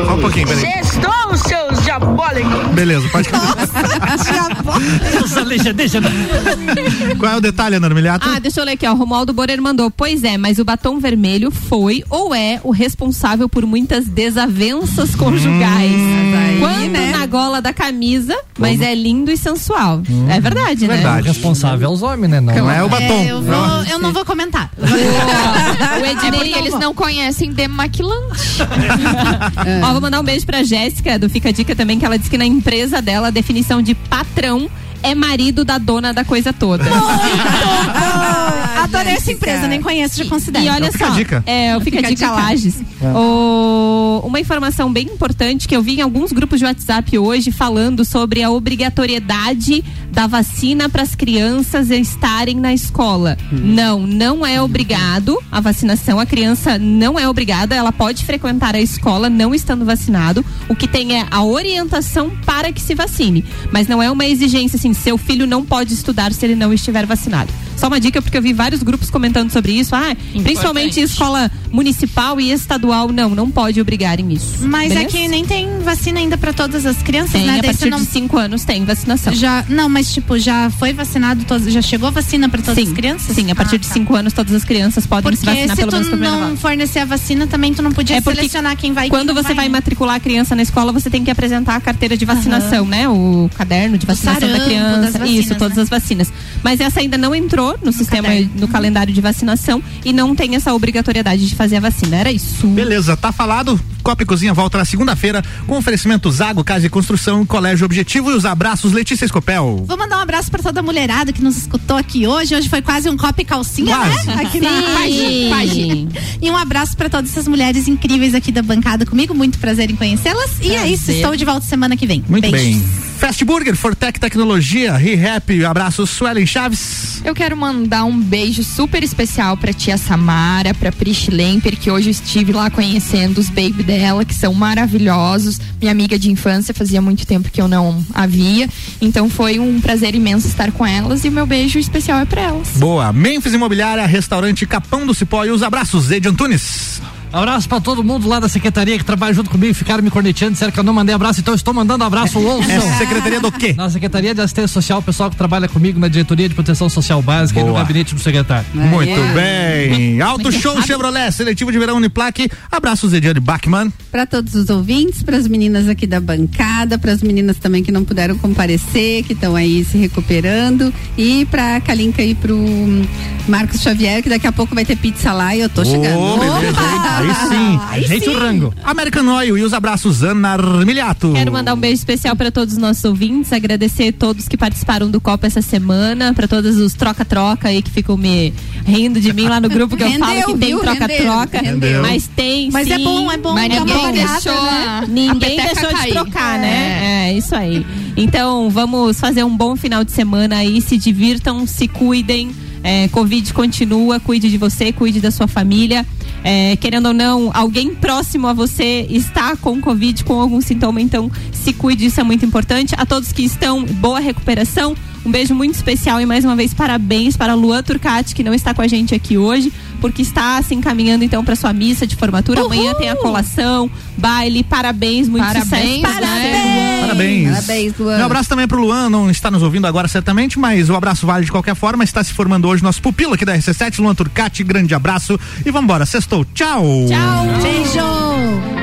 S1: Só um pouquinho, peraí.
S16: Sextou, seus diabólicos!
S1: Beleza, pode
S5: deixa, deixa.
S1: Qual é o detalhe, Ana Milhato?
S4: Ah, deixa eu ler aqui, ó. Romualdo Borer mandou. Pois é, mas o batom vermelho foi ou é o responsável por muitas desavenças conjugais. Quando
S6: né?
S4: na gola da camisa, mas é lindo e sensual. É verdade, né?
S5: O responsável é os homens, né? Não,
S1: Não é o batom.
S3: É, eu, vou, eu não vou comentar.
S4: O
S7: É
S4: Ednei,
S7: eles não conhecem demaquilante.
S4: Ó, vou mandar um beijo pra Jéssica do Fica a Dica também, que ela disse que na empresa dela a definição de patrão é marido da dona da coisa toda.
S3: Adorei essa empresa, nem conheço, já considero.
S4: E olha
S1: fica
S4: só,
S1: a dica.
S4: é, o Fica a Dica Lages. O- uma informação bem importante que eu vi em alguns grupos de WhatsApp hoje falando sobre a obrigatoriedade da vacina para as crianças estarem na escola. Não, não é obrigado a vacinação. A criança não é obrigada, ela pode frequentar a escola não estando vacinado. O que tem é a orientação para que se vacine, mas não é uma exigência assim, seu filho não pode estudar se ele não estiver vacinado. Só uma dica porque eu vi vários grupos comentando sobre isso. Ah, principalmente escola municipal e estadual, não, não pode obrigar isso.
S3: Mas
S4: Beleza?
S3: é que nem tem vacina ainda pra todas as crianças,
S4: Tem,
S3: né?
S4: a
S3: Daí
S4: partir
S3: não
S4: de 5 anos tem vacinação.
S3: já não, mas tipo já foi vacinado, já chegou a vacina pra todas
S4: sim,
S3: as crianças?
S4: Sim, a partir
S3: Ah,
S4: de
S3: tá.
S4: 5 anos todas as crianças podem se
S3: Porque
S4: vacinar
S3: se
S4: pelo menos
S3: tu
S4: primeira
S3: não fornecer a vacina, também tu não podia
S4: É
S3: selecionar quem vai
S4: Quando
S3: quem
S4: você vai
S3: né?
S4: matricular a criança na escola, você tem que apresentar a carteira de vacinação, né? O caderno de vacinação da
S3: sarampo,
S4: criança.
S3: das vacinas,
S4: Isso, todas
S3: né?
S4: as vacinas. Mas essa ainda não entrou no, sistema,
S3: caderno.
S4: no calendário de vacinação e não tem essa obrigatoriedade de fazer a vacina. Era isso.
S1: Beleza, tá falado. Copa e Cozinha volta na segunda-feira com oferecimento Zago Casa e Construção, Colégio Objetivo e os abraços Letícia Escopel.
S3: Vou mandar um abraço pra toda a mulherada que nos escutou aqui hoje. Hoje foi quase um copo e calcinha,
S1: Quase.
S3: né? Aqui na
S4: Sim.
S3: página. E um abraço pra todas essas mulheres incríveis aqui da bancada comigo. Muito prazer em conhecê-las. E é isso, estou de volta semana que vem.
S1: Muito
S3: Beijos.
S1: bem. Fast Burger, Fortec Tecnologia, ReHap, abraços Suelen Chaves.
S7: Eu quero mandar um beijo super especial pra tia Samara, pra Prish Lemper, que hoje eu estive lá conhecendo os baby dela, que são maravilhosos. Minha amiga de infância, fazia muito tempo que eu não a via. Então foi um prazer imenso estar com elas e o meu beijo especial é pra elas.
S1: Boa. Memphis Imobiliária, Restaurante Capão do Cipó e os abraços Ed Antunes.
S5: Abraço pra todo mundo lá da secretaria que trabalha junto comigo, ficaram me corneteando, disseram que eu não mandei abraço, então eu estou mandando abraço, ouçam.
S1: É secretaria do quê?
S5: Na Secretaria de Assistência Social, o pessoal que trabalha comigo na Diretoria de Proteção Social Básica e no
S1: Boa.
S5: gabinete do secretário.
S1: Muito bem. Auto Show Chevrolet, seletivo de verão Uniplaque. Abraços Ediane Bachmann.
S6: Para todos os ouvintes, para as meninas aqui da bancada, para as meninas também que não puderam comparecer, que estão aí se recuperando, e para a Kalinka e pro Marcos Xavier, que daqui a pouco vai ter pizza lá e eu tô chegando.
S1: Ô, beleza, hein? Aí sim.
S6: Aí
S5: Gente,
S6: sim.
S5: o rango.
S1: American Oil e os abraços Ana Armiliato.
S4: Quero mandar um beijo especial para todos os nossos ouvintes, agradecer todos que participaram do Copa essa semana, para todos os troca-troca aí que ficam me rindo de mim lá no grupo que eu
S6: Rendeu,
S4: falo que tem troca-troca, mas tem
S3: Mas
S4: sim.
S3: é bom, é bom.
S7: Mas
S3: é
S7: ninguém deixou
S3: né?
S7: a, a
S4: Ninguém deixou de trocar, né? É, isso aí. Então, vamos fazer um bom final de semana aí, se divirtam, se cuidem. É, Covid continua, cuide de você, cuide da sua família. É, querendo ou não, alguém próximo a você está com Covid, com algum sintoma, então se cuide, isso é muito importante. A todos que estão, boa recuperação. Um beijo muito especial e mais uma vez parabéns para a Luan Turcati, que não está com a gente aqui hoje, porque está se encaminhando então para sua missa de formatura. Amanhã tem a colação, baile, parabéns, muito
S7: Parabéns,
S4: sucesso.
S7: né?
S1: Parabéns.
S6: Parabéns, Luan.
S1: Meu abraço também pro Luan, não está nos ouvindo agora certamente, mas o abraço vale de qualquer forma. Está se formando hoje nosso pupilo aqui da RC7, Luan Turcati. Grande abraço e vambora. Sextou. Tchau.
S4: Tchau.
S3: Beijo!